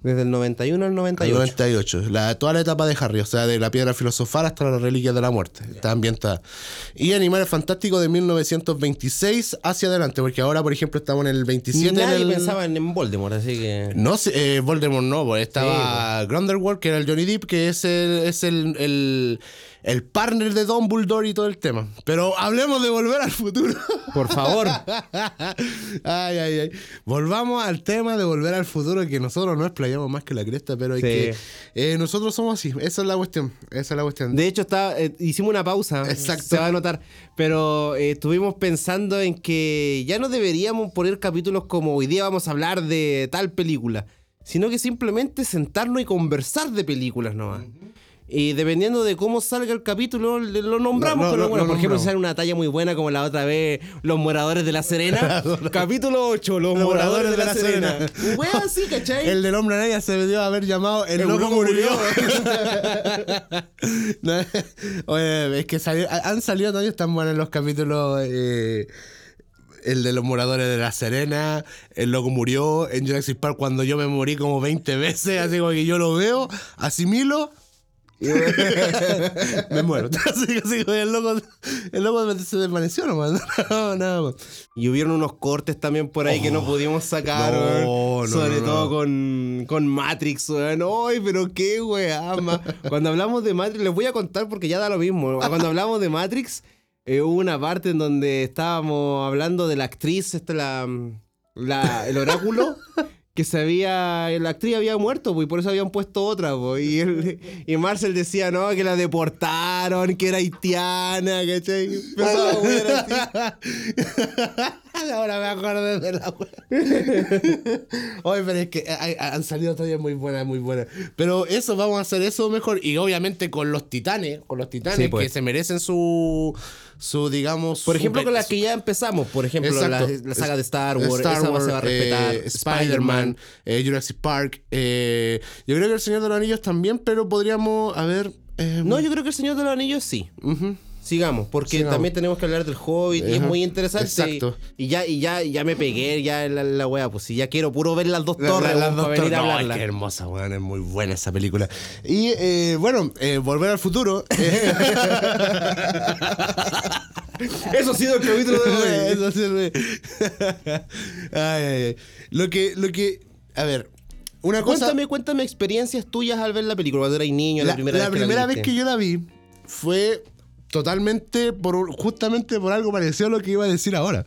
A: Desde el 91 al
B: El
A: 98.
B: 98. La, toda la etapa de Harry, o sea, de la piedra filosofal hasta las reliquias de la muerte. Está ambientada. Y Animales Fantásticos de 1926 hacia adelante, porque ahora, por ejemplo, estamos en el 27.
A: Nadie
B: en el-
A: pensaba en Voldemort, así que.
B: No, eh, Voldemort no, estaba Grindelwald, que era el Johnny Depp, que es el, es el, el, el partner de Dumbledore y todo el tema. Pero hablemos de volver al futuro.
A: Por favor.
B: ay, ay, ay. Volvamos al tema de volver al futuro, que nosotros no explayamos más que la cresta, pero hay
A: Sí.
B: que. eh, nosotros somos así, esa es la cuestión. Esa es la cuestión.
A: De hecho, está, eh, hicimos una pausa.
B: Exacto.
A: Se va a notar. Pero eh, estuvimos pensando en que ya no deberíamos poner capítulos como hoy día vamos a hablar de tal película. Sino que simplemente sentarnos y conversar de películas nomás. Y dependiendo de cómo salga el capítulo, lo nombramos.
B: No, no,
A: pero
B: no,
A: bueno, por ejemplo, si sale una talla muy buena como la otra vez, Los Moradores de la Serena. capítulo 8, Los,
B: Los
A: Moradores de la, Serena. Wea así, ¿cachai?
B: El del hombre araña se debió haber llamado El,
A: El
B: loco, murió. Oye, es que salió- han salido también tan buenos los capítulos. eh, el de los moradores de La Serena, El loco murió, en Jurassic Park cuando yo me morí como 20 veces, así como que yo lo veo, asimilo. me muero. Así así el loco, el loco se desvaneció nomás. No, nada más.
A: Y hubieron unos cortes también por ahí que no pudimos sacar,
B: no, no,
A: Sobre
B: no,
A: todo con, con Matrix, weón. Ay, pero qué weá. Cuando hablamos de Matrix, les voy a contar porque ya da lo mismo. Cuando hablamos de Matrix, eh, hubo una parte en donde estábamos hablando de la actriz, esta, la, la- el oráculo. Que se había, la actriz había muerto, pues, y por eso habían puesto otra, pues, y, él, y Marcel decía, no, que la deportaron, que era haitiana, ¿cachai? Empezaba a así.
B: Ahora me acuerdo de la wea. Oye, pero es que hay- han salido todavía muy buenas, muy buenas. Pero eso, vamos a hacer eso mejor. Y obviamente con los titanes, con los titanes
A: Sí,
B: que
A: pues.
B: se merecen su, su digamos...
A: Por
B: su
A: ejemplo, con las que ya empezamos, por ejemplo, la, la saga de Star
B: Star
A: Wars, esa
B: Wars,
A: se va a respetar.
B: eh, Spider-Man, eh, Jurassic Park. eh, yo creo que El Señor de los Anillos también, pero podríamos, a ver... eh,
A: No, yo creo que el Señor de los Anillos sí.
B: ujú.
A: Sigamos, porque
B: Sigamos.
A: también tenemos que hablar del Hobbit y es
B: Ajá,
A: muy interesante.
B: exacto.
A: Y, y ya, y ya, ya me pegué ya en la, la wea, pues si ya quiero puro ver las dos torres
B: la- las dos torres. Qué hermosa, weón. Es muy buena esa película. Y eh, bueno, eh, Volver al Futuro.
A: Eso ha sido el capítulo de hoy.
B: Eso sirve. Ay, ay, ay. Lo que, lo que. A ver. Una cosa.
A: Cuéntame, cuéntame experiencias tuyas al ver la película, cuando eras niño, la,
B: la
A: primera
B: la
A: vez que
B: primera
A: la
B: vez que yo la vi fue totalmente por justamente por algo parecido a lo que iba a decir ahora.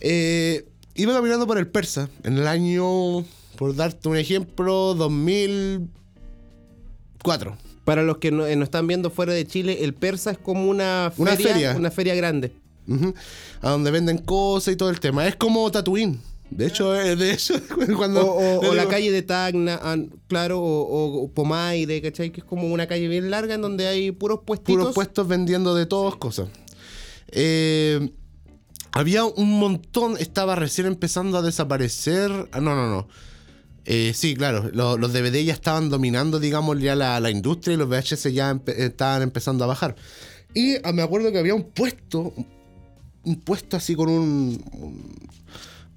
B: Eh, iba caminando por el Persa en el año, por darte un ejemplo, 2004.
A: Para los que no, eh, nos están viendo fuera de Chile, el Persa es como una feria,
B: Una feria.
A: una feria grande.
B: A donde venden cosas y todo el tema. Es como Tatooine. De hecho, eh, de hecho cuando...
A: O, o- o la calle de Tacna, ah, claro, o, o- Pomaire, ¿cachai? Que es como una calle bien larga en donde hay puros puestitos.
B: puros puestos vendiendo de todas cosas. Eh, había un montón, estaba recién empezando a desaparecer. Ah, no, no, no. Eh, sí, claro, lo- los DVD ya estaban dominando, digamos, ya la, la industria y los VHS ya empe- estaban empezando a bajar. Y ah, me acuerdo que había un puesto, un puesto así con un, un,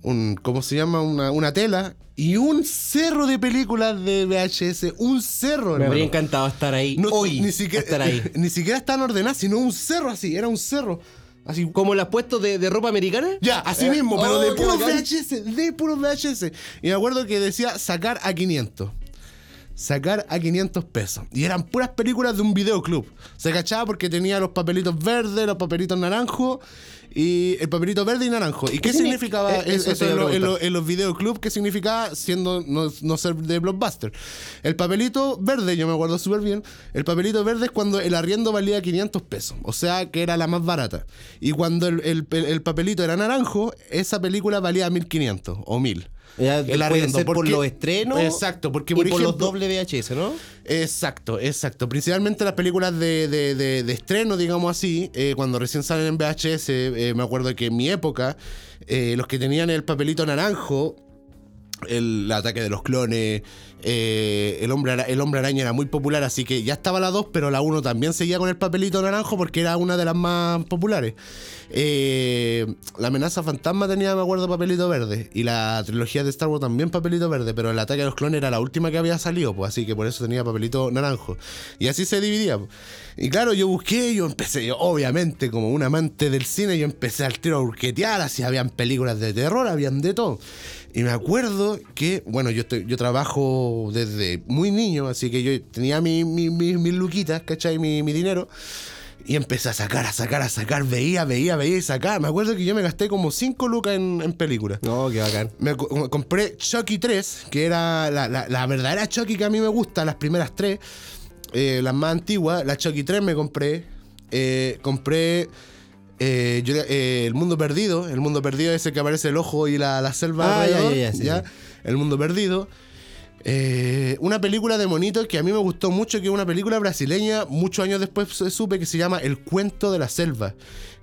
B: un- ¿cómo se llama? Una, una tela y un cerro de películas de VHS, un cerro,
A: Me
B: hermano.
A: habría encantado estar ahí
B: No,
A: hoy.
B: ni siquiera,
A: estar ahí.
B: ni siquiera estaban ordenadas, sino un cerro así, era un cerro. Así,
A: ¿Como las puestos de, de ropa americana?
B: ya, así
A: Eh,
B: mismo, pero
A: oh,
B: de puros. VHS, de puros VHS. Y me acuerdo que decía sacar a 500. Sacar a 500 pesos. Y eran puras películas de un videoclub. Se cachaba porque tenía los papelitos verdes, los papelitos naranjos. Y el papelito verde y naranjo. ¿Y qué,
A: ¿Qué signi-
B: significaba
A: eh,
B: eso, en, lo- en lo- en los videoclubs? ¿Qué significaba siendo no, no ser de blockbuster? El papelito verde, yo me acuerdo súper bien. El papelito verde es cuando el arriendo valía 500 pesos. O sea que era la más barata. Y cuando el, el- el papelito era naranjo, esa película valía 1500 o 1000.
A: Ya,
B: El
A: puede
B: arriendo,
A: ser por
B: porque-
A: los estrenos.
B: Exacto, porque
A: y
B: por
A: por los doble VHS, ¿no?
B: Exacto, exacto. Principalmente las películas de, de- de- de estreno, digamos así, eh, cuando recién salen en VHS, eh, me acuerdo que en mi época, eh, los que tenían el papelito naranjo, el ataque de los clones, eh, el, hombre, el hombre araña era muy popular, así que ya estaba la 2, pero la 1 también seguía con el papelito naranjo porque era una de las más populares. Eh, la amenaza fantasma tenía, me acuerdo, papelito verde. Y la trilogía de Star Wars también papelito verde, pero el ataque de los clones era la última que había salido, pues así que por eso tenía papelito naranjo. Y así se dividía. pues. Y claro, yo busqué, yo empecé, yo, obviamente, como un amante del cine, yo empecé al tiro a urquetear, así habían películas de terror, habían de todo. Y me acuerdo que, bueno, yo, estoy, yo trabajo desde muy niño, así que yo tenía mi- mi- mi- mis luquitas, ¿cachai? Mi, mi dinero. Y empecé a sacar, a sacar, a sacar, veía, veía, veía y sacaba. Me acuerdo que yo me gasté como 5 lucas en, en películas.
A: No, qué bacán.
B: Me co- compré Chucky 3, que era la, la- la verdadera Chucky que a mí me gusta, las primeras tres, eh, las más antiguas. La Chucky 3 me compré. Eh, compré eh, yo- eh, El Mundo Perdido. El Mundo Perdido ese que aparece el ojo y la, la selva.
A: Ah, ya, ya, sí.
B: El Mundo Perdido. Eh, una película de monitos que a mí me gustó mucho, que es una película brasileña, muchos años después se- supe que se llama El Cuento de la Selva.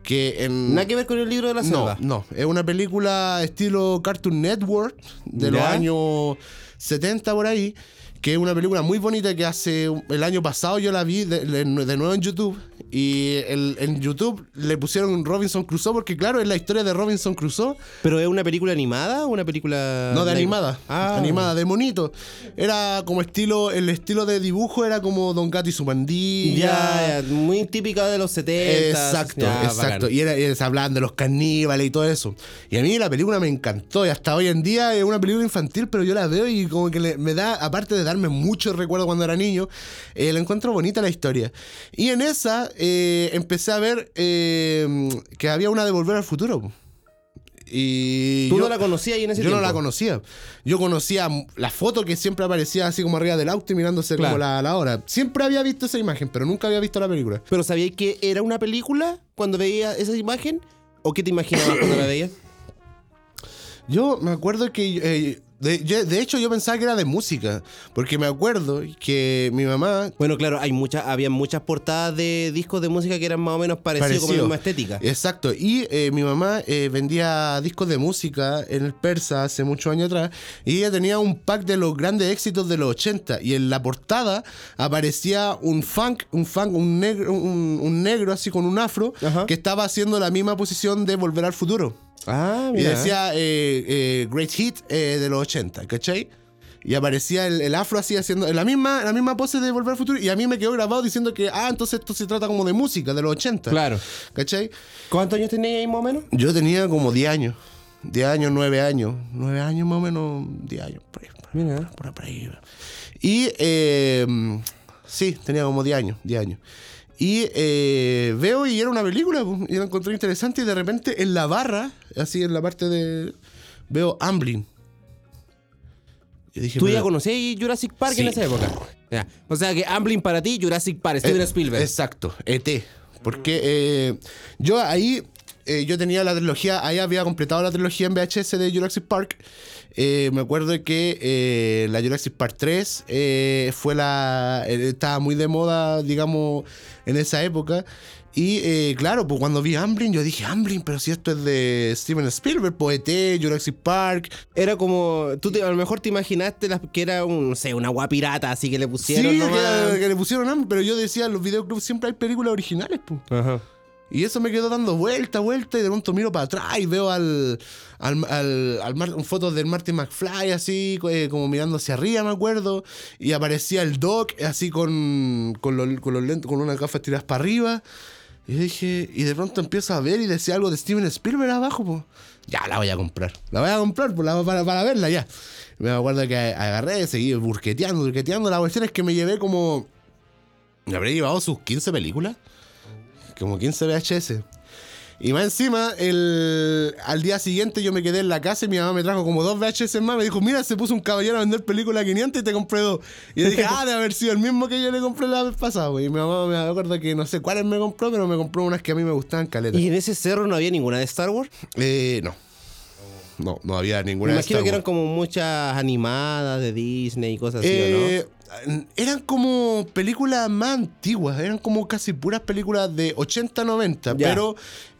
B: Que en,
A: Nada que ver con el libro de la
B: no,
A: selva.
B: no. Es una película estilo Cartoon Network de los años 70 por ahí. Que es una película muy bonita que hace el año pasado yo la vi de, de- de nuevo en YouTube. Y el- en YouTube le pusieron Robinson Crusoe porque claro, es la historia de Robinson Crusoe.
A: ¿Pero es una película animada o una película.?
B: No, de animada.
A: Ah.
B: Animada, de monito. Era como estilo, el estilo de dibujo era como Don Gato y su pandilla.
A: Ya, ya, muy típica de los 70.
B: Exacto,
A: Ya,
B: exacto.
A: bacán.
B: Y era, y se hablaban de los caníbales y todo eso. Y a mí la película me encantó. Y hasta hoy en día es una película infantil, pero yo la veo y como que le- me da, aparte de darme mucho recuerdo cuando era niño, eh, la encuentro bonita la historia. Y en esa eh, empecé a ver eh, que había una de Volver al Futuro. Y
A: Tú
B: yo-
A: no la conocías ahí en ese
B: yo
A: tiempo.
B: no la conocía. Yo conocía la foto que siempre aparecía así como arriba del auto y mirándose
A: Claro.
B: como la, la hora. Siempre había visto esa imagen, pero nunca había visto la película.
A: ¿Pero sabías que era una película cuando veías esa imagen? ¿O qué te imaginabas cuando la veías?
B: Yo me acuerdo que. eh, de, yo- de hecho, yo pensaba que era de música. Porque me acuerdo que mi mamá.
A: Bueno, claro, hay muchas, había muchas portadas de discos de música que eran más o menos parecidos con la misma estética.
B: Exacto. Y eh, mi mamá eh, vendía discos de música en el Persa hace muchos años atrás. Y ella tenía un pack de los grandes éxitos de los 80. Y en la portada aparecía un funk, un funk, un negro, un, un negro así con un afro,
A: Ajá.
B: que estaba haciendo la misma posición de Volver al Futuro.
A: Ah,
B: Y
A: mira.
B: decía eh, eh, Great Hit eh, de los 80, ¿cachai? Y aparecía el, el afro así haciendo en la misma, la misma pose de Volver al Futuro. Y a mí me quedó grabado diciendo que, ah, entonces esto se trata como de música de los 80.
A: Claro.
B: ¿Cachai?
A: ¿Cuántos años tenías ahí más o menos?
B: Yo tenía como 10 años. 10 años, 9 años. 9 años más o menos, 10 años. Por ahí. por
A: Mira.
B: por por ahí. Y eh, sí, tenía como 10 años, 10 años. Y eh, veo y era una película, y la encontré interesante y de repente en la barra, así en la parte de... Veo Amblin. Y dije,
A: Tú ya conocías Jurassic Park en esa época. Ya. O sea que Amblin para ti, Jurassic Park, Steven
B: Eh,
A: Spielberg.
B: Exacto, ET. Porque eh, yo ahí, eh, yo tenía la trilogía, ahí había completado la trilogía en VHS de Jurassic Park. Me acuerdo que la Jurassic Park 3 eh, fue la. estaba muy de moda, digamos, en esa época. Y eh, claro, pues cuando vi Amblin, yo dije, Amblin, pero si esto es de Steven Spielberg, pues ET, Jurassic Park.
A: Era como. Tú te- a lo mejor te imaginaste las- que era un, no sé, una guapirata, así que le
B: Sí,
A: pusieron nomás.
B: que, que le pusieron Amblin, pero yo decía, en los videoclubs siempre hay películas originales, pues.
A: Ajá.
B: Y eso me quedó dando vuelta, vuelta, y de pronto miro para atrás y veo al, al, al, al fotos del Martin McFly así, eh, como mirando hacia arriba, me acuerdo. Y aparecía el Doc así con, con, los, con los lentes, con unas gafas tiradas para arriba. Y dije, y de pronto empiezo a ver y decía algo de Steven Spielberg abajo, pues. Ya la voy a comprar. La voy a comprar pues, la- para, para verla ya. Me acuerdo que agarré, seguí burqueteando, burqueteando. La cuestión es que me llevé como. Me habré llevado sus 15 películas como 15 VHS. Y más encima, el, al día siguiente yo me quedé en la casa y mi mamá me trajo como dos VHS más. Me dijo, mira, se puso un caballero a vender películas a 500 y te compré dos. Y yo dije, ah, debe haber sido el mismo que yo le compré la vez pasada. güey. Y mi mamá me acuerdo que no sé cuáles me compró, pero me compró unas que a mí me gustaban caleta.
A: ¿Y en ese cerro no había ninguna de Star Wars?
B: Eh, no. No, no había
A: Me
B: ninguna de
A: imagino
B: Star
A: que eran
B: Wars.
A: como muchas animadas de Disney y cosas así, ¿o
B: Eh, Eran como películas más antiguas, eran como casi puras películas de 80, 90,
A: Ya.
B: pero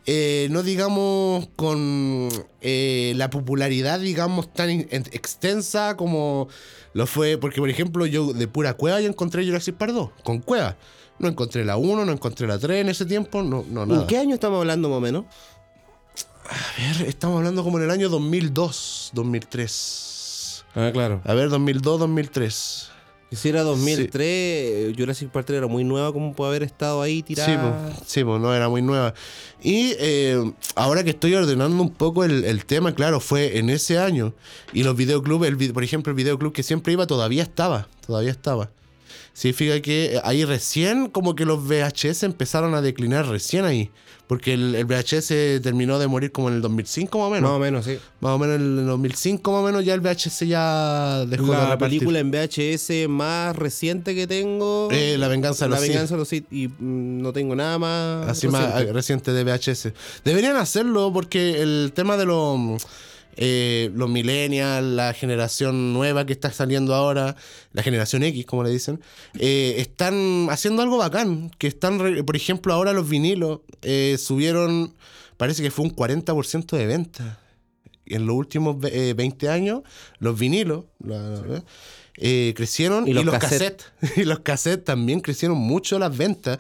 B: eh, no digamos con eh, la popularidad, digamos, tan in- en- extensa como lo fue, porque por ejemplo yo de pura cueva yo encontré Jurassic Park 2, con cueva. No encontré la 1, no encontré la 3 en ese tiempo, no, no
A: no?
B: nada.
A: ¿En qué año estamos hablando más o menos?
B: A ver, estamos hablando como en el año 2002, 2003.
A: Ah, claro.
B: A ver, 2002, 2003.
A: Si era 2003, Jurassic Park 3 era muy nueva como puede haber estado ahí
B: Sí,
A: tirada.
B: sí, po, no era muy nueva. Y eh, ahora que estoy ordenando un poco el, el tema, claro, fue en ese año. Y los videoclubs, el, por ejemplo, el videoclub que siempre iba todavía estaba, todavía estaba. Significa que ahí recién como que los VHS empezaron a declinar recién ahí. Porque el, el VHS terminó de morir como en el 2005 más o menos.
A: Más o menos, sí.
B: Más o menos en el 2005 más o menos ya el VHS ya dejó de
A: La película en VHS más reciente que tengo.
B: Eh, La venganza de
A: La
B: los Sith.
A: venganza de los Sith. Y mm, no tengo nada más.
B: Así más
A: reciente.
B: ah, reciente de VHS. Deberían hacerlo porque el tema de los eh, los millennials, la generación nueva que está saliendo ahora, la generación X, como le dicen, eh, están haciendo algo bacán. Que están, por ejemplo, ahora los vinilos eh, subieron, parece que fue un 40% de venta. En los últimos ve- eh, 20 años, los vinilos la- crecieron
A: Y
B: y
A: los
B: los,
A: cassettes.
B: cassettes. y los cassettes también crecieron mucho las ventas.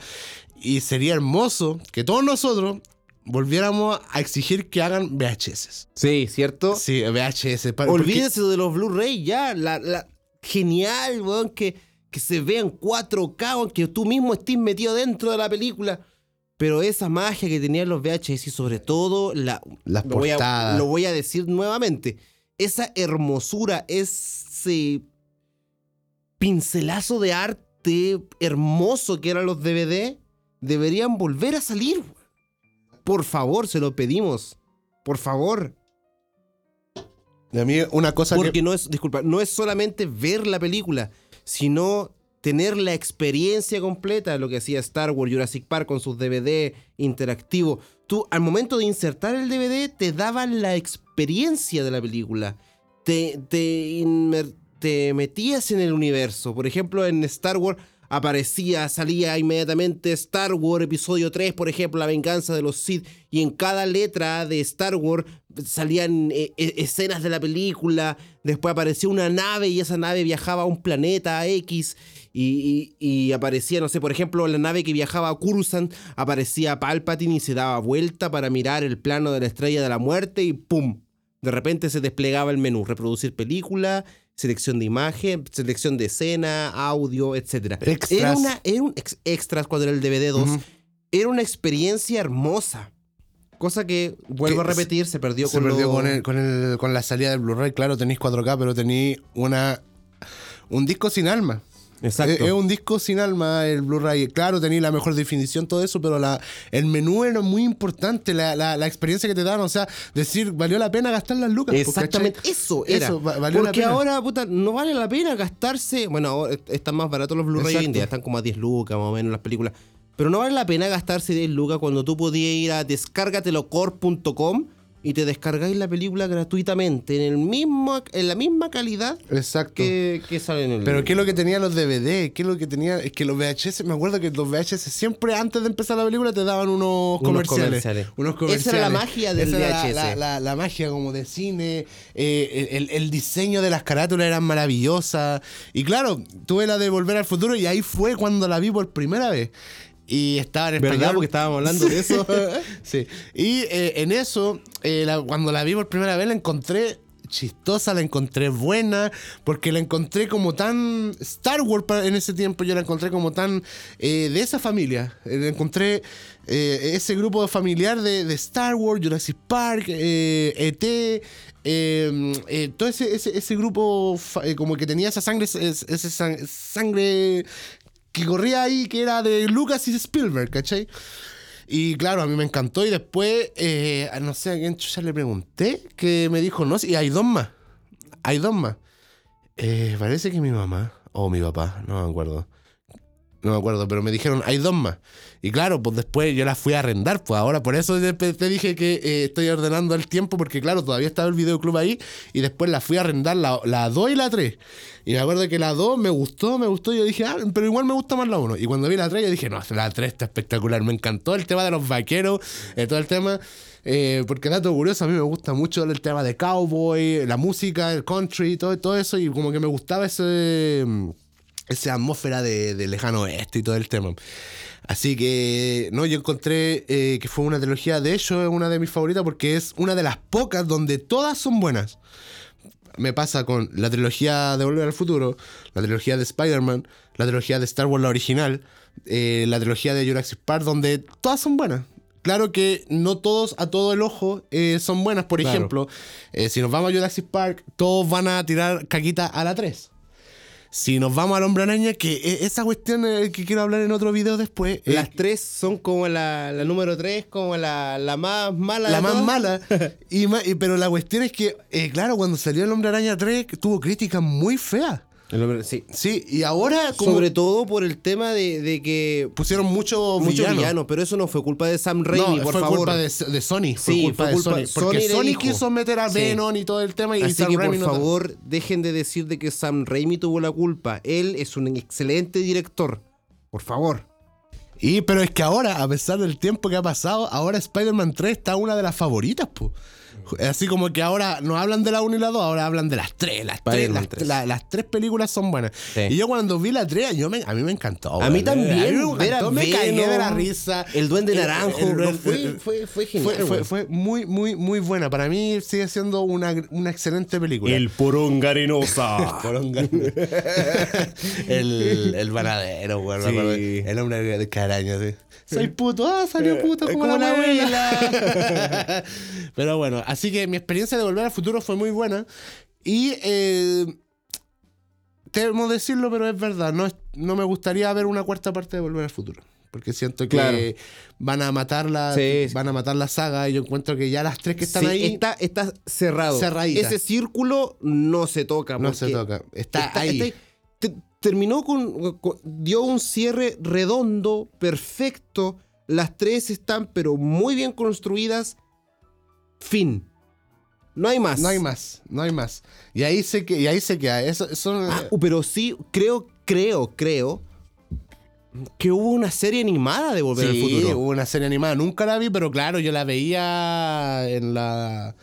B: Y sería hermoso que todos nosotros volviéramos a exigir que hagan VHS.
A: Sí, ¿cierto?
B: Sí, VHS. pa- porque-
A: Olvídese de los Blu-ray ya. La, la- Genial, weón, que, que se vean 4K, weón, que tú mismo estés metido dentro de la película. Pero esa magia que tenían los VHS y sobre todo la,
B: Las
A: lo voy, a,
B: portadas.
A: lo voy a decir nuevamente. Esa hermosura, ese pincelazo de arte hermoso que eran los DVD, deberían volver a salir. Por favor, se lo pedimos. Por favor.
B: A mí una cosa
A: Porque
B: que...
A: no es, disculpa, no es solamente ver la película, sino tener la experiencia completa, lo que hacía Star Wars, Jurassic Park con sus DVD interactivos. Tú, al momento de insertar el DVD, te daban la experiencia de la película. Te, te metías en el universo. Por ejemplo, en Star Wars aparecía, salía inmediatamente Star Wars Episodio 3, por ejemplo, La venganza de los Sith, y en cada letra de Star Wars salían eh, eh, escenas de la película, después aparecía una nave y esa nave viajaba a un planeta X, y aparecía, no sé, por ejemplo, la nave que viajaba a Coruscant, aparecía Palpatine y se daba vuelta para mirar el plano de la estrella de la muerte y ¡pum! De repente se desplegaba el menú, reproducir película, selección de imagen, selección de escena, audio, etc.
B: Extras.
A: Era, una, era un ex- extras cuando era el DVD 2.
B: Ujú.
A: Era una experiencia hermosa. Cosa que, vuelvo
B: Que
A: a repetir, se perdió
B: se
A: con
B: perdió
A: lo-
B: con, el- con, el- con la salida del Blu-ray. Claro, tenéis 4K, pero tenéis una, un disco sin alma.
A: Exacto.
B: Es, es un disco sin alma el Blu-ray. Claro, tenéis la mejor definición, todo eso, pero la, el menú era muy importante, la, la- la experiencia que te daban. O sea, decir, valió la pena gastar las lucas. pues,
A: Exactamente,
B: ¿cachai?
A: eso era.
B: Eso, va- valió la
A: Porque
B: pena.
A: ahora, puta, no vale la pena gastarse. Bueno, ahora están más baratos los Blu-ray hoy en día, están como a 10 lucas más o menos las películas. Pero no vale la pena gastarse 10 lucas cuando tú podías ir a descárgatelocore.com y te descargáis la película gratuitamente en el mismo en la misma calidad
B: Exacto.
A: que, que sale en el
B: Pero ¿qué es lo que tenía los DVD? ¿Qué es lo que tenía? Es que los VHS, me acuerdo que los VHS siempre antes de empezar la película te daban unos, comerciales,
A: comerciales.
B: Unos
A: Esa
B: comerciales.
A: era la magia del
B: Esa era la-
A: VHS.
B: La, la- la magia como de cine, eh, el, el diseño de las carátulas eran maravillosas. Y claro, tuve la de Volver al Futuro y ahí fue cuando la vi por primera vez. Y estaba en
A: ¿Verdad?
B: español.
A: Porque estábamos hablando de eso.
B: sí. Y eh, en eso, eh, la- cuando la vi por primera vez, la encontré chistosa, la encontré buena, porque la encontré como tan Star Wars en ese tiempo, yo la encontré como tan eh, de esa familia. La encontré eh, ese grupo familiar de, de Star Wars, Jurassic Park, eh, ET. eh, todo ese, ese, ese grupo como que tenía esa sangre, es- esa sang- sangre que corría ahí, que era de Lucas y Spielberg, ¿cachai? Y claro, a mí me encantó. Y después, eh, no sé a quién chucha le pregunté, que me dijo, no, y hay dos más. Hay dos más. Eh, parece que mi mamá o mi papá, no me acuerdo. No me acuerdo, pero me dijeron, hay dos más. Y claro, pues después yo las fui a arrendar, pues ahora por eso te, dije que eh, estoy ordenando el tiempo, porque claro, todavía estaba el videoclub ahí, y después las fui a arrendar la, la 2 y la 3. Y me acuerdo que la 2 me gustó, me gustó, y yo dije, ah, pero igual me gusta más la 1. Y cuando vi la 3, yo dije, no, la 3 está espectacular, me encantó el tema de los vaqueros, eh, todo el tema. eh, porque dato curioso, a mí me gusta mucho el tema de cowboy, la música, el country, todo, todo eso, y como que me gustaba ese esa atmósfera de, de lejano oeste y todo el tema. Así que, no, yo encontré eh, que fue una trilogía, de hecho, es una de mis favoritas porque es una de las pocas donde todas son buenas. Me pasa con la trilogía de Volver al Futuro, la trilogía de Spider-Man, la trilogía de Star Wars, la original, eh, la trilogía de Jurassic Park, donde todas son buenas. Claro que no todos a todo el ojo eh, son buenas. Por
A: Claro.
B: ejemplo, si nos vamos a Jurassic Park, todos van a tirar caquita a la 3. Si nos vamos al Hombre Araña, que eh, esa cuestión que quiero hablar en otro video después.
A: Las tres son como la, la número tres, como la, la más mala.
B: la
A: de
B: más
A: todas.
B: mala. y ma- y- pero la cuestión es que, eh, claro, cuando salió el Hombre Araña 3, tuvo críticas muy feas.
A: El hombre- sí.
B: Sí, y ahora como
A: Sobre todo por el tema de, de que
B: pusieron muchos
A: muchos
B: villanos.
A: pero eso no fue culpa de Sam Raimi,
B: no,
A: por
B: fue
A: favor.
B: culpa de, de Sony. Fue
A: Sí,
B: culpa
A: fue
B: de
A: culpa-
B: Sony. Porque
A: Sony
B: Sony quiso meter a
A: Sí.
B: Venom y todo el tema. Y
A: Así
B: Sam
A: que por
B: no-
A: favor, dejen de decir de que Sam Raimi tuvo la culpa. Él es un excelente director. Por favor.
B: Y pero es que ahora, a pesar del tiempo que ha pasado, ahora Spider-Man 3 está una de las favoritas, pues. Así como que ahora no hablan de la 1 y la 2, ahora hablan de las 3. Las, tres,
A: Spider-Man
B: las,
A: 3.
B: la- las tres películas son buenas.
A: Sí.
B: Y yo cuando vi la 3, yo me- a mí me encantó.
A: a mí también.
B: A mí me encantó, me cagué de la risa.
A: El duende
B: El-
A: naranjo.
B: el- el-
A: fue,
B: el-
A: fue, fue genial.
B: Fue, fue, fue muy, muy, muy buena. Para mí sigue siendo una, una excelente película.
A: poronga arenosa.
B: Poronga. el, el banadero, me
A: Sí.
B: El hombre de caraño, sí. Soy puto, ah, salió puto
A: Es
B: como,
A: como
B: la
A: la
B: abuela. Pero bueno, así que mi experiencia de volver al futuro fue muy buena. Y eh, temo decirlo, pero es verdad. No, no me gustaría ver una cuarta parte de volver al futuro. Porque siento que
A: Claro.
B: van a matar la
A: Sí, sí.
B: van a matar la saga y yo encuentro que ya las tres que están
A: Sí,
B: ahí
A: está, está cerrado.
B: Cerradita.
A: Ese círculo no se toca.
B: no se toca. Está,
A: está-
B: ahí.
A: está- te- terminó con, con- dio un cierre redondo, perfecto. Las tres están, pero muy bien construidas. Fin. No hay más.
B: No hay más, no hay más. Y ahí se que y ahí se queda. Eso, eso-
A: Ah, pero sí, creo, creo, creo que hubo una serie animada de Volver
B: sí,
A: al Futuro.
B: hubo una serie animada. Nunca la vi, pero claro, yo la veía en la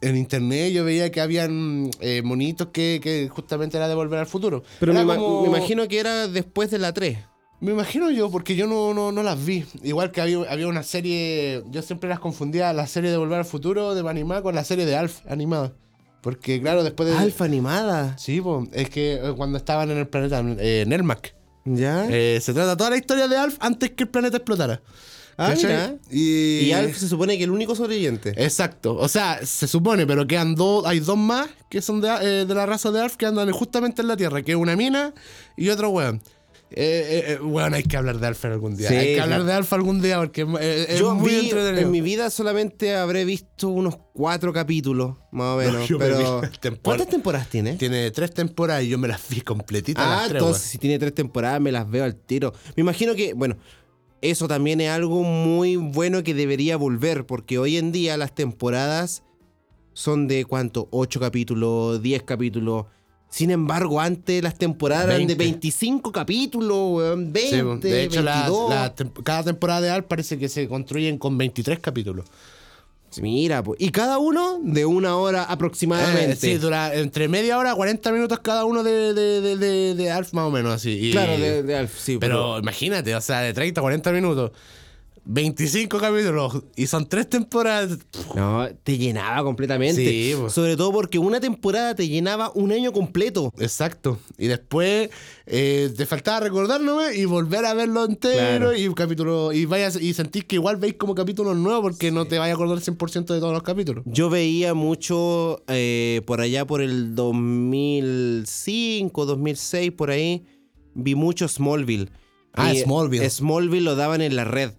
B: en internet. Yo veía que habían eh, monitos que, que justamente era de Volver al Futuro.
A: Pero me,
B: como-
A: me imagino que era después de la 3.
B: Me imagino yo, porque yo no, no, no las vi. Igual que había, había una serie, yo siempre las confundía, la serie de Volver al Futuro de animada con la serie de Alf animada. Porque claro, después de...
A: Alfa animada.
B: Sí, po, es que eh, cuando estaban en el planeta eh, Nermac.
A: ¿Ya?
B: Eh, se trata toda la historia de Alf antes que el planeta explotara.
A: Ah.
B: Y,
A: y Alf se supone que el único sobreviviente.
B: Exacto. O sea, se supone, pero quedan dos, hay dos más que son de, eh, de la raza de Alf que andan justamente en la Tierra, que es una mina y otro weón. Eh, eh, eh, weón, hay que hablar de Alf algún día.
A: Sí,
B: hay que hablar de Alf algún día porque eh, es
A: Yo
B: muy
A: vi,
B: entretenido.
A: en mi vida solamente habré visto unos cuatro capítulos, más o menos. pero
B: tempor-
A: ¿Cuántas temporadas tiene?
B: Tiene tres temporadas y yo me las vi completitas
A: Ah,
B: las tres,
A: entonces si tiene tres temporadas me las veo al tiro. Me imagino que, bueno, eso también es algo muy bueno que debería volver, porque hoy en día las temporadas son de cuánto, 8 capítulos, 10 capítulos. Sin embargo, antes las temporadas eran de
B: 20.
A: 25 capítulos, weón, 20,
B: Sí, de hecho, la-
A: 22.
B: la tem- cada temporada de Alf parece que se construyen con 23 capítulos.
A: Mira, pues, y cada uno de una hora aproximadamente.
B: Eh, sí, dura entre media hora, 40 minutos cada uno de, de, de, de- de Alf, más o menos así. Y-
A: Claro, de, de Alf, sí.
B: Pero imagínate, o sea, de 30 a 40 minutos, 25 capítulos y son tres temporadas.
A: No, te llenaba completamente.
B: Sí, pues.
A: Sobre todo porque una temporada te llenaba un año completo.
B: Exacto. Y después eh, te faltaba recordarlo y volver a verlo entero
A: Claro.
B: y un capítulo. Y vayas y sentís que igual veis como capítulos nuevos porque no te vayas a acordar 100% de todos los capítulos.
A: Yo veía mucho eh, por allá por el 2005, 2006, por ahí, vi mucho Smallville.
B: Ah,
A: Y,
B: Smallville.
A: Smallville lo daban en la red.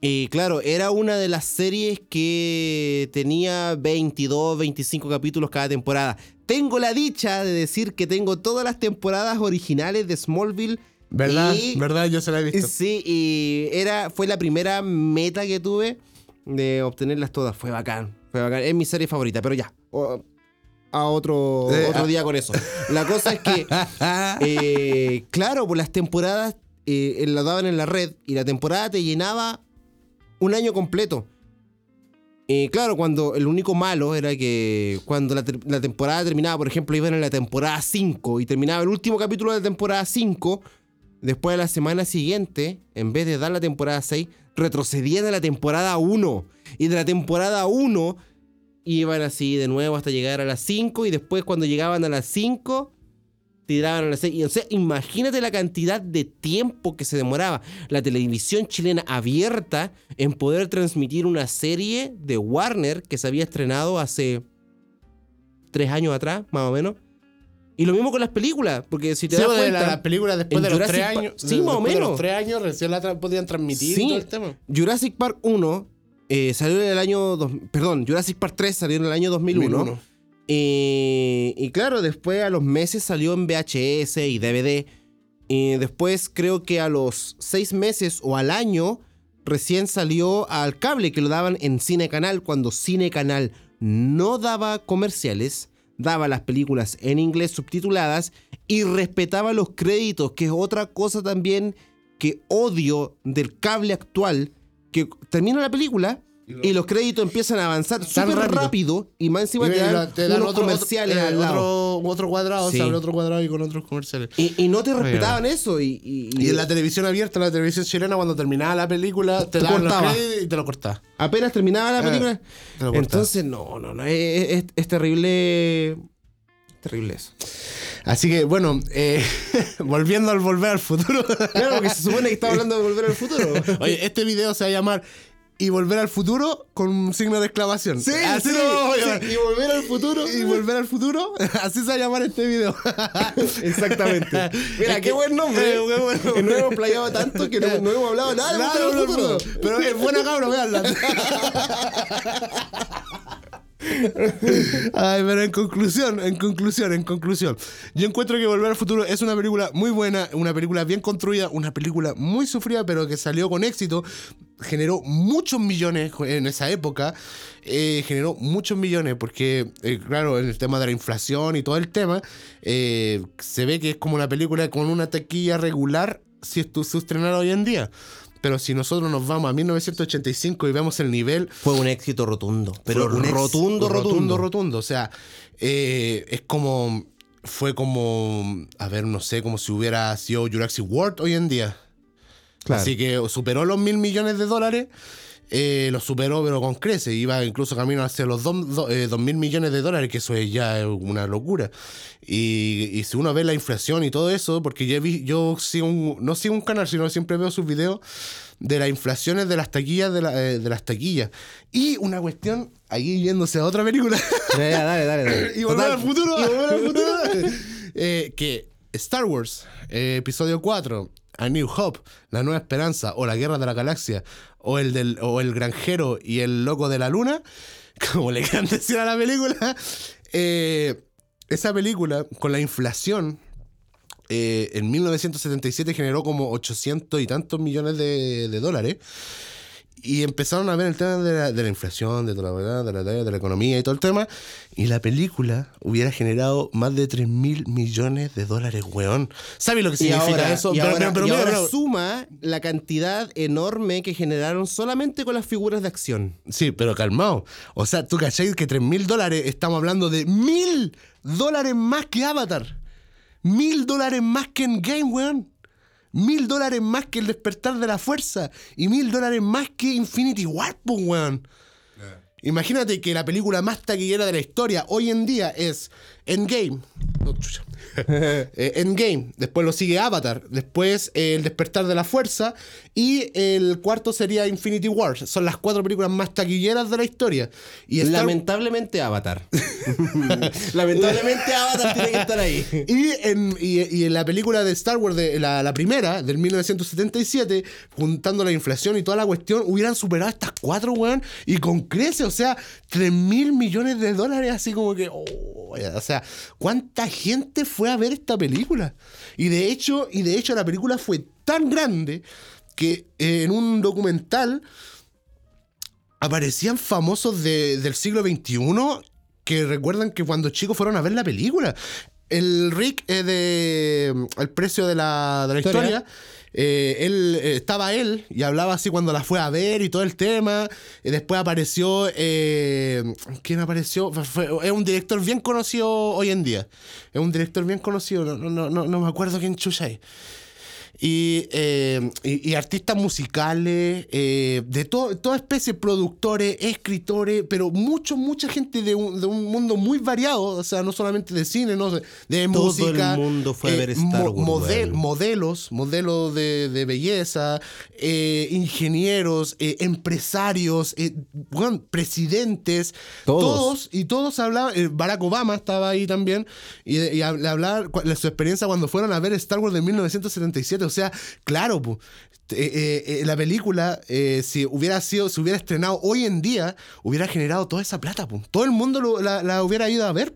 A: Y claro, era una de las series que tenía 22, 25 capítulos cada temporada. Tengo la dicha de decir que tengo todas las temporadas originales de Smallville.
B: ¿Verdad?
A: Y-
B: ¿Verdad? Yo se la he visto.
A: Sí, y era, fue la primera meta que tuve de obtenerlas todas. Fue bacán, fue bacán. Es mi serie favorita, pero ya. o- a otro,
B: Eh,
A: otro
B: ah.
A: día con eso. La cosa es que, eh, claro, por las temporadas eh, la daban en la red y la temporada te llenaba un año completo. Eh, claro, cuando el único malo era que cuando la temporada terminaba, por ejemplo, iban en la temporada 5 y terminaba el último capítulo de la temporada 5, después de la semana siguiente, en vez de dar la temporada 6, retrocedían a la temporada 1. Y de la temporada 1 iban así de nuevo hasta llegar a las 5 y después cuando llegaban a las 5 tiraban a las 6. Y, o sea, imagínate la cantidad de tiempo que se demoraba la televisión chilena abierta en poder transmitir una serie de Warner que se había estrenado hace tres años atrás, más o menos. Y lo mismo con las películas, porque si te
B: Sí,
A: das
B: pues,
A: cuenta,
B: la, la película después de los
A: Jurassic
B: tres años.
A: sí, más o
B: después de
A: menos.
B: los tres años recién la tra- podían transmitir
A: Sí.
B: todo el tema.
A: Jurassic Park 1 eh, salió en el año... dos- perdón, Jurassic Park 3 salió en el año 2001.
B: 2001.
A: Eh, y claro, después a los meses salió en VHS y DVD. Y después creo que a los seis meses o al año recién salió al cable que lo daban en Cine Canal cuando Cine Canal no daba comerciales, daba las películas en inglés subtituladas y respetaba los créditos, que es otra cosa también que odio del cable actual, que termina la película y los créditos empiezan a avanzar súper
B: rápido.
A: rápido y más encima
B: Y
A: te dan,
B: te dan
A: unos
B: otro,
A: comerciales
B: otro, eh,
A: al lado.
B: otro, otro cuadrado,
A: Sí.
B: se abre otro cuadrado y con otros comerciales.
A: Y, y no te respetaban eso. Y, y-
B: en la televisión abierta, la televisión chilena, cuando terminaba la película, te
A: Te
B: daban los
A: cortaba.
B: créditos y te lo cortaba.
A: apenas terminaba la
B: Eh,
A: película.
B: te lo cortaba.
A: entonces, no, no, no. Es, es- es terrible. terrible eso.
B: Así que, bueno, eh, volviendo al volver al futuro.
A: Claro, porque se supone que está hablando de volver al futuro.
B: Oye, este video se va a llamar y volver al futuro con un signo de exclamación.
A: Sí,
B: Así
A: sí,
B: lo
A: sí, y volver al futuro.
B: Y volver al futuro. Así se va a llamar este video.
A: Exactamente. Mira, qué buen nombre.
B: eh, qué buen nombre.
A: No hemos playado tanto que no, no hemos hablado nada de al
B: no,
A: futuro.
B: no. Pero es buena cabra, veanla. Ay, pero en conclusión, en conclusión, en conclusión. Yo encuentro que Volver al Futuro es una película muy buena, una película bien construida, una película muy sufrida, pero que salió con éxito. Generó muchos millones en esa época. eh, generó muchos millones porque, eh, claro, en el tema de la inflación y todo el tema, eh, se ve que es como una película con una taquilla regular si se estrenara hoy en día. Pero si nosotros nos vamos a 1985 y vemos el nivel,
A: Fue un éxito rotundo. Pero
B: un
A: rotundo, rotundo,
B: rotundo, rotundo. O sea, es como. Fue como. A ver, no sé, como si hubiera sido Jurassic World hoy en día.
A: Claro.
B: Así que superó los mil millones de dólares. eh, lo superó, pero con crece. Iba incluso camino hacia los dos, do- eh, dos mil millones de dólares, que eso es ya una locura. Y, y si uno ve la inflación y todo eso, porque yo, he vi- yo sigo un- no sigo un canal, sino siempre veo sus videos de las inflaciones de las taquillas de, la- eh, de las taquillas. Y una cuestión, ahí yéndose a otra película.
A: Dale, dale, dale. dale.
B: y volver
A: Total.
B: al futuro. Y volver al futuro. Que Star Wars, eh, episodio 4, A New Hope, La Nueva Esperanza, o La Guerra de la Galaxia, o el, del, o el Granjero y el Loco de la Luna, como le quieran decir a la película, eh, esa película, con la inflación, eh, en 1977 generó como 800 y tantos millones de, de dólares. Y empezaron a ver el tema de la, de la inflación, de, toda la, verdad, de, la, de la economía y todo el tema. Y la película hubiera generado más de 3 mil millones de dólares, weón. ¿Sabes lo que
A: Y
B: significa
A: ahora,
B: eso?
A: y
B: Pero-
A: ahora-
B: pero- pero
A: y
B: mira,
A: ahora
B: pero-
A: suma la cantidad enorme que generaron solamente con las figuras de acción.
B: Sí, pero calmado. O sea, tú cachai que 3 mil dólares, estamos hablando de mil dólares más que Avatar. Mil dólares más que en Game, weón. Mil dólares más que el despertar de la fuerza. Y mil dólares más que Infinity War, weón. Imagínate que la película más taquillera de la historia hoy en día es Endgame. No, chucha. Eh, Endgame. Después lo sigue Avatar. Después eh, El despertar de la fuerza. Y el cuarto sería Infinity War. Son las cuatro películas más taquilleras de la historia. Y Star-
A: Lamentablemente Avatar. Lamentablemente Avatar tiene que estar ahí.
B: Y en, y, y en la película de Star Wars, de la, la primera, del 1977, juntando la inflación y toda la cuestión, hubieran superado estas cuatro, weón, y con crece, o sea, 3 mil millones de dólares, así como que, oh, o sea, ¿cuánta gente fue a ver esta película? Y de hecho, y de hecho la película fue tan grande que eh, en un documental aparecían famosos de- del siglo XXI que recuerdan que cuando chicos fueron a ver la película. El Rick eh, de El precio de la, de la historia. Eh, él eh, estaba él y hablaba así cuando la fue a ver y todo el tema. Y después apareció. ¿Quién apareció? Fue- es un director bien conocido hoy en día. Es un director bien conocido. No, no, no, no, no me acuerdo quién chucha es y, eh, y, y artistas musicales, eh, de to- toda especie, productores, escritores, pero mucho, mucha gente de un, de un mundo muy variado, o sea, no solamente de cine, no de
A: Todo
B: música.
A: el mundo fue a ver Star Wars,
B: model- modelos, modelos de, de belleza, eh, ingenieros, eh, empresarios, eh, weón, presidentes,
A: Todos.
B: todos y todos hablaban, eh, Barack Obama estaba ahí también, y, y hab- le hablaban cu- de su experiencia cuando fueron a ver Star Wars de 1977. O sea, claro, pu, eh, eh, eh, la película, eh, si hubiera sido, si hubiera estrenado hoy en día, hubiera generado toda esa plata, pu. Todo el mundo lo- la, la hubiera ido a ver.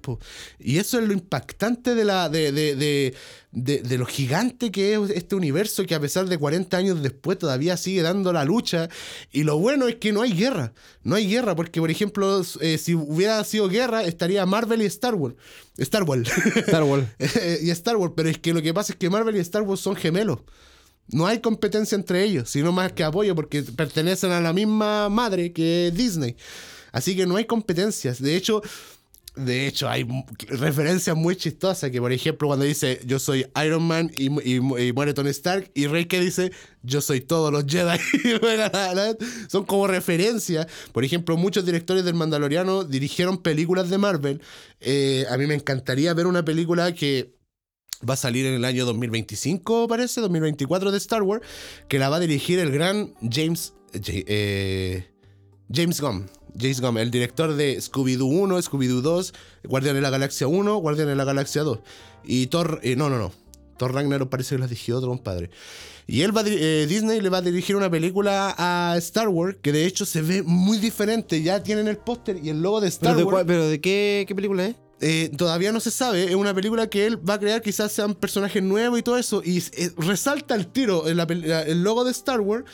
B: Y eso es lo impactante de la. de, de, de- de- de lo gigante que es este universo que a pesar de 40 años después todavía sigue dando la lucha. Y lo bueno es que no hay guerra. No hay guerra porque, por ejemplo, eh, si hubiera sido guerra, estaría Marvel y Star Wars. Star Wars.
A: Star Wars.
B: y Star Wars. Pero es que lo que pasa es que Marvel y Star Wars son gemelos. No hay competencia entre ellos, sino más que apoyo porque pertenecen a la misma madre que Disney. Así que no hay competencias. De hecho, de hecho, hay referencias muy chistosas que, por ejemplo, cuando dice yo soy Iron Man y, y y muere Tony Stark, y Rey que dice yo soy todos los Jedi. Son como referencias. Por ejemplo, muchos directores del Mandaloriano dirigieron películas de Marvel. Eh, a mí me encantaría ver una película que va a salir en el año 2025, parece, 2024 de Star Wars, que la va a dirigir el gran James. Eh, James Gunn. James Gunn, el director de Scooby-Doo 1, Scooby-Doo 2, Guardián de la Galaxia 1, Guardián de la Galaxia 2. Y Thor. eh, no, no, no. Thor Ragnarok parece que lo dirigió otro compadre. Y él va eh, Disney le va a dirigir una película a Star Wars que de hecho se ve muy diferente. Ya tienen el póster y el logo de Star
A: ¿Pero de,
B: Wars.
A: pero de qué, qué película es?
B: Eh, todavía no se sabe. Es una película que él va a crear, quizás sean personajes nuevos y todo eso. Y eh, resalta el tiro. en la el logo de Star Wars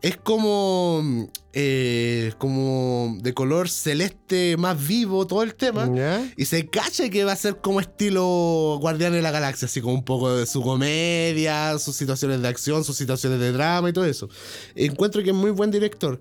B: es como. eh, como de color celeste más vivo, todo el tema.
A: ¿Ya?
B: Y se cacha que va a ser como estilo Guardián de la Galaxia, así como un poco de su comedia, sus situaciones de acción, sus situaciones de drama y todo eso. Encuentro que es muy buen director.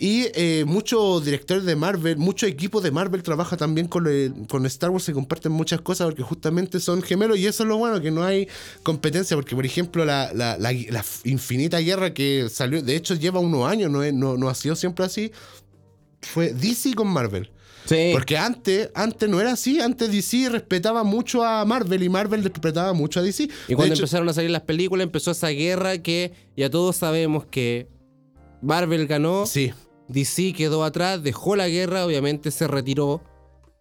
B: Y eh, muchos directores de Marvel, muchos equipos de Marvel trabaja también con, el- con Star Wars, se comparten muchas cosas porque justamente son gemelos y eso es lo bueno, que no hay competencia, porque por ejemplo la, la- la- la infinita guerra que salió, de hecho lleva unos años, no, es- no, no ha sido siempre así, fue DC con Marvel.
A: Sí.
B: Porque antes, antes no era así, antes DC respetaba mucho a Marvel y Marvel respetaba mucho a DC.
A: Y
B: De
A: cuando
B: hecho-
A: empezaron a salir las películas, empezó esa guerra que ya todos sabemos que Marvel ganó,
B: Sí,
A: DC quedó atrás, dejó la guerra, obviamente se retiró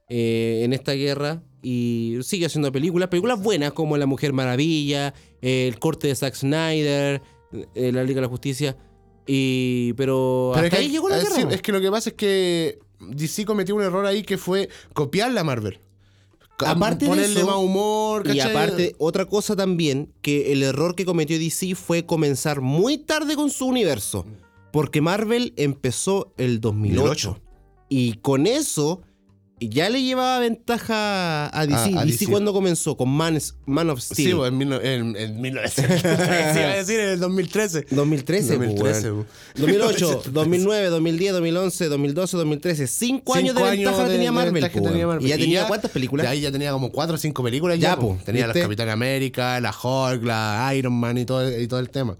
A: eh, en esta guerra y sigue haciendo películas, películas buenas como La Mujer Maravilla, eh, el corte de Zack Snyder, eh, La Liga de la Justicia, y pero,
B: pero
A: hasta
B: es que,
A: ahí llegó la guerra.
B: es que lo que pasa es que DC cometió un error ahí que fue copiarle a Marvel.
A: Aparte de
B: ponerle
A: eso,
B: más humor,
A: Y aparte, otra cosa también, que el error que cometió DC fue comenzar muy tarde con su universo. Porque Marvel empezó el 2008.
B: 2008.
A: Y con eso ya le llevaba ventaja a DC.
B: A- a
A: DC,
B: DC.
A: cuando comenzó con Man, Man of Steel.
B: Sí, pues, en, en, en 1913. sí, iba a decir en el 2013.
A: 2013, pues,
B: 2013,
A: weón.
B: pues.
A: 2008, 2009, 2010, 2011, 2012, 2013. Cinco años de
B: Cinco
A: ventaja
B: de-
A: tenía
B: de
A: Marvel.
B: ventaja
A: pues,
B: tenía. Marvel.
A: Y ya
B: Y
A: tenía
B: ya-
A: cuántas películas?
B: De ahí ya tenía como cuatro o cinco películas. Ya,
A: Ya,
B: po. Tenía
A: ¿viste?
B: la Capitán América, la Hulk, la Iron Man y todo, y todo el tema.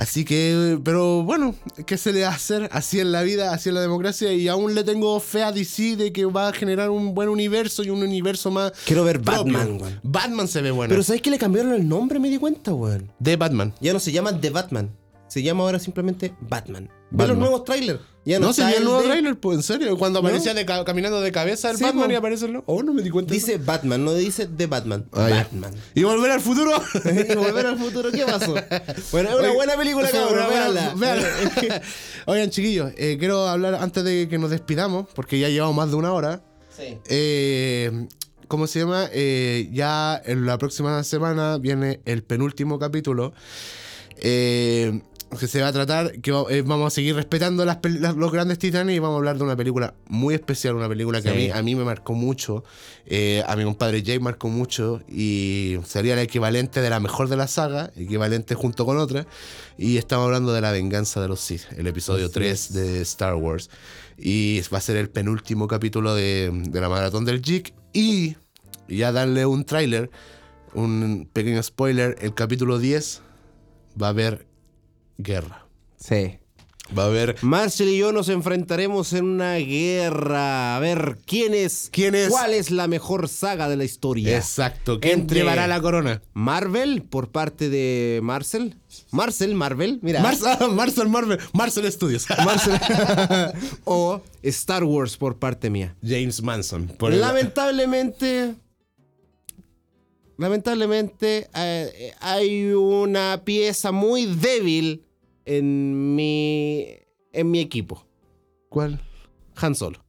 B: Así que, pero bueno, ¿qué se le va a hacer? Así en la vida, así en la democracia. Y aún le tengo fe a DC de que va a generar un buen universo y un universo más.
A: Quiero ver
B: propio.
A: Batman, weón.
B: Batman se ve bueno.
A: Pero ¿sabes que le cambiaron el nombre? Me di cuenta, weón.
B: de Batman.
A: Ya no se llama The Batman. Se llama ahora simplemente Batman. Ve los nuevos trailers. Ya
B: No,
A: no,
B: vi el nuevo
A: de-
B: trailer, pues en serio. Cuando
A: ¿No?
B: aparecía de ca- caminando de cabeza el
A: Sí,
B: Batman
A: po.
B: y aparece el. Oh, no me di cuenta. eso.
A: Dice Batman, no dice The Batman.
B: Ah.
A: Batman.
B: ¿Y volver al futuro?
A: y volver al futuro, ¿qué pasó? Bueno, es una
B: Oye,
A: buena película, cabrón. véanla.
B: véanla. Oigan, chiquillos, eh, quiero hablar antes de que nos despidamos, porque ya llevamos más de una hora.
A: Sí.
B: Eh, ¿Cómo se llama? Eh, ya en la próxima semana viene el penúltimo capítulo. eh, que se va a tratar, que eh, vamos a seguir respetando las los grandes titanes y vamos a hablar de una película muy especial, una película que a,
A: Sí.
B: mí, a mí me marcó mucho, eh, a mi compadre Jay marcó mucho y sería el equivalente de la mejor de la saga, equivalente junto con otra, y estamos hablando de La venganza de los Sith, el episodio
A: Así
B: 3 de Star Wars. Y va a ser el penúltimo capítulo de, de la maratón del Geek. Y ya darle un tráiler, un pequeño spoiler, el capítulo 10 va a haber guerra.
A: Sí.
B: Va a haber...
A: Marcel y yo nos enfrentaremos en una guerra. A ver, ¿quién es?
B: ¿Quién es?
A: ¿Cuál es la mejor saga de la historia?
B: Exacto. ¿Quién
A: Entre-
B: llevará la corona?
A: Marvel, por parte de Marcel. Marcel, Marvel, mira.
B: Ah, Marcel Marvel. Marcel Studios.
A: Marcel. o Star Wars por parte mía.
B: James Manson. Por
A: Lamentablemente. Lamentablemente eh, hay una pieza muy débil en mi. en mi equipo.
B: ¿Cuál?
A: Han Solo.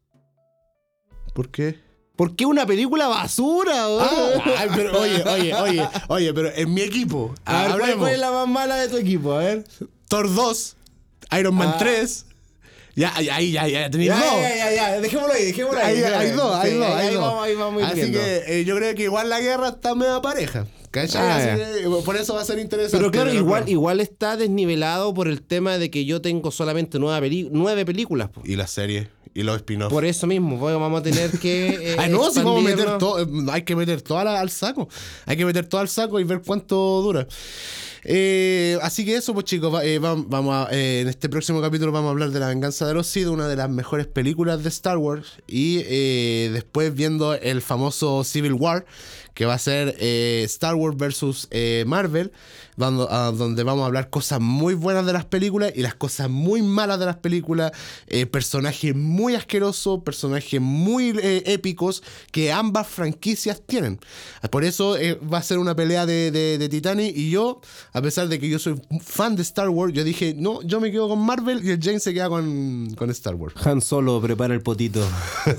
B: ¿Por qué?
A: ¿Por qué una película basura?
B: Ah, ay, pero oye, oye, oye, oye, pero en mi equipo.
A: A ver, ¿cuál,
B: hablemos.
A: cuál es la más mala de tu equipo? A ver.
B: Thor 2, Iron Man
A: Ah.
B: 3. Ya, ahí, ya, ya, tenéis
A: Ya,
B: dos.
A: ya, ya, ya, dejémoslo ahí, dejémoslo ahí.
B: Hay,
A: dejémoslo
B: hay
A: ahí.
B: dos, hay dos,
A: ahí
B: hay dos.
A: Vamos, ahí vamos
B: Así
A: viendo.
B: que eh, yo creo que igual la guerra está media pareja. ¿Cachai?
A: Ah,
B: Así que, por eso va a ser interesante.
A: Pero claro, igual, igual está desnivelado por el tema de que yo tengo solamente nueve, peli- nueve películas. po.
B: Y la serie, y los spin-offs.
A: Por eso mismo, pues, vamos a tener que. eh,
B: Ah, no, si vamos a meter todo, eh, hay que meter todo al, al saco. Hay que meter todo al saco y ver cuánto dura. Eh, así que eso, pues chicos, eh, vam- vamos a- eh, en este próximo capítulo vamos a hablar de La venganza de los Sith, una de las mejores películas de Star Wars. Y eh, después viendo el famoso Civil War, que va a ser eh, Star Wars versus eh, Marvel, donde vamos a hablar cosas muy buenas de las películas y las cosas muy malas de las películas, eh, personajes muy asquerosos, personajes muy épicos que ambas franquicias tienen. Por eso va a ser una pelea de, de, de Titanic y yo, a pesar de que yo soy fan de Star Wars, yo dije, no, yo me quedo con Marvel y el James se queda con, con Star Wars.
A: Han Solo, prepara el potito.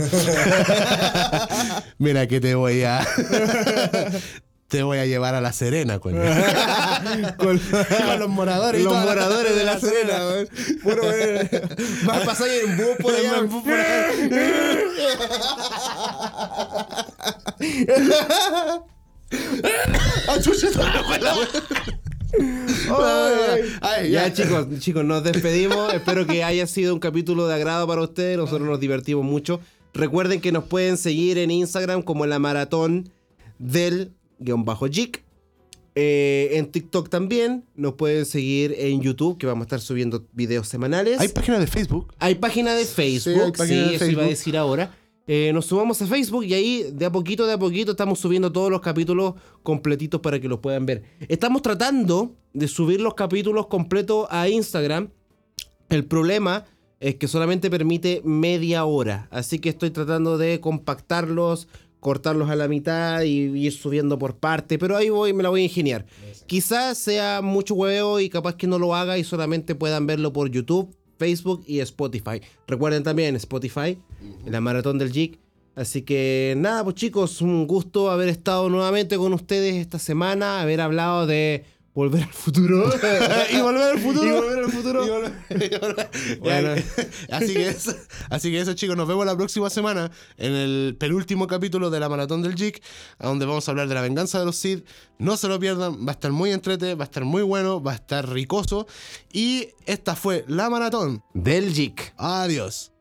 B: Mira que te voy a... te voy a llevar a La Serena.
A: Con,
B: Con los moradores
A: los moradores de la Serena, weón. Puro. Vas a pasar en bus por allá.
B: En bus por allá. Ah.
A: Ay,
B: Ay,
A: ya. chicos, chicos, nos despedimos. Espero que haya sido un capítulo de agrado para ustedes. Nosotros nos divertimos mucho. Recuerden que nos pueden seguir en Instagram como la maratón del guion bajo Jig. Eh, en TikTok también. Nos pueden seguir en YouTube, que vamos a estar subiendo videos semanales.
B: Hay página de Facebook.
A: Hay página de
B: Sí, hay
A: Facebook, sí,
B: de
A: eso iba a decir ahora. Eh, nos sumamos a Facebook y ahí de a poquito, de a poquito estamos subiendo todos los capítulos completitos para que los puedan ver. Estamos tratando de subir los capítulos completos a Instagram. El problema es que solamente permite media hora, así que estoy tratando de compactarlos, cortarlos a la mitad y ir subiendo por parte, pero ahí voy, me la voy a ingeniar. Quizás sea mucho hueveo y capaz que no lo haga y solamente puedan verlo por YouTube, Facebook y Spotify. Recuerden también Spotify, la maratón del Geek. Así que nada, pues chicos, un gusto haber estado nuevamente con ustedes esta semana, haber hablado de volver al futuro.
B: y volver al futuro.
A: Y volver al futuro.
B: Y volver- y volver-
A: Bueno.
B: así, que eso, así que eso, chicos, nos vemos la próxima semana en el penúltimo capítulo de la Maratón del Geek, donde vamos a hablar de la venganza de los Sith. No se lo pierdan, va a estar muy entrete, va a estar muy bueno, va a estar ricoso. Y esta fue la Maratón.
A: Del Geek.
B: Adiós.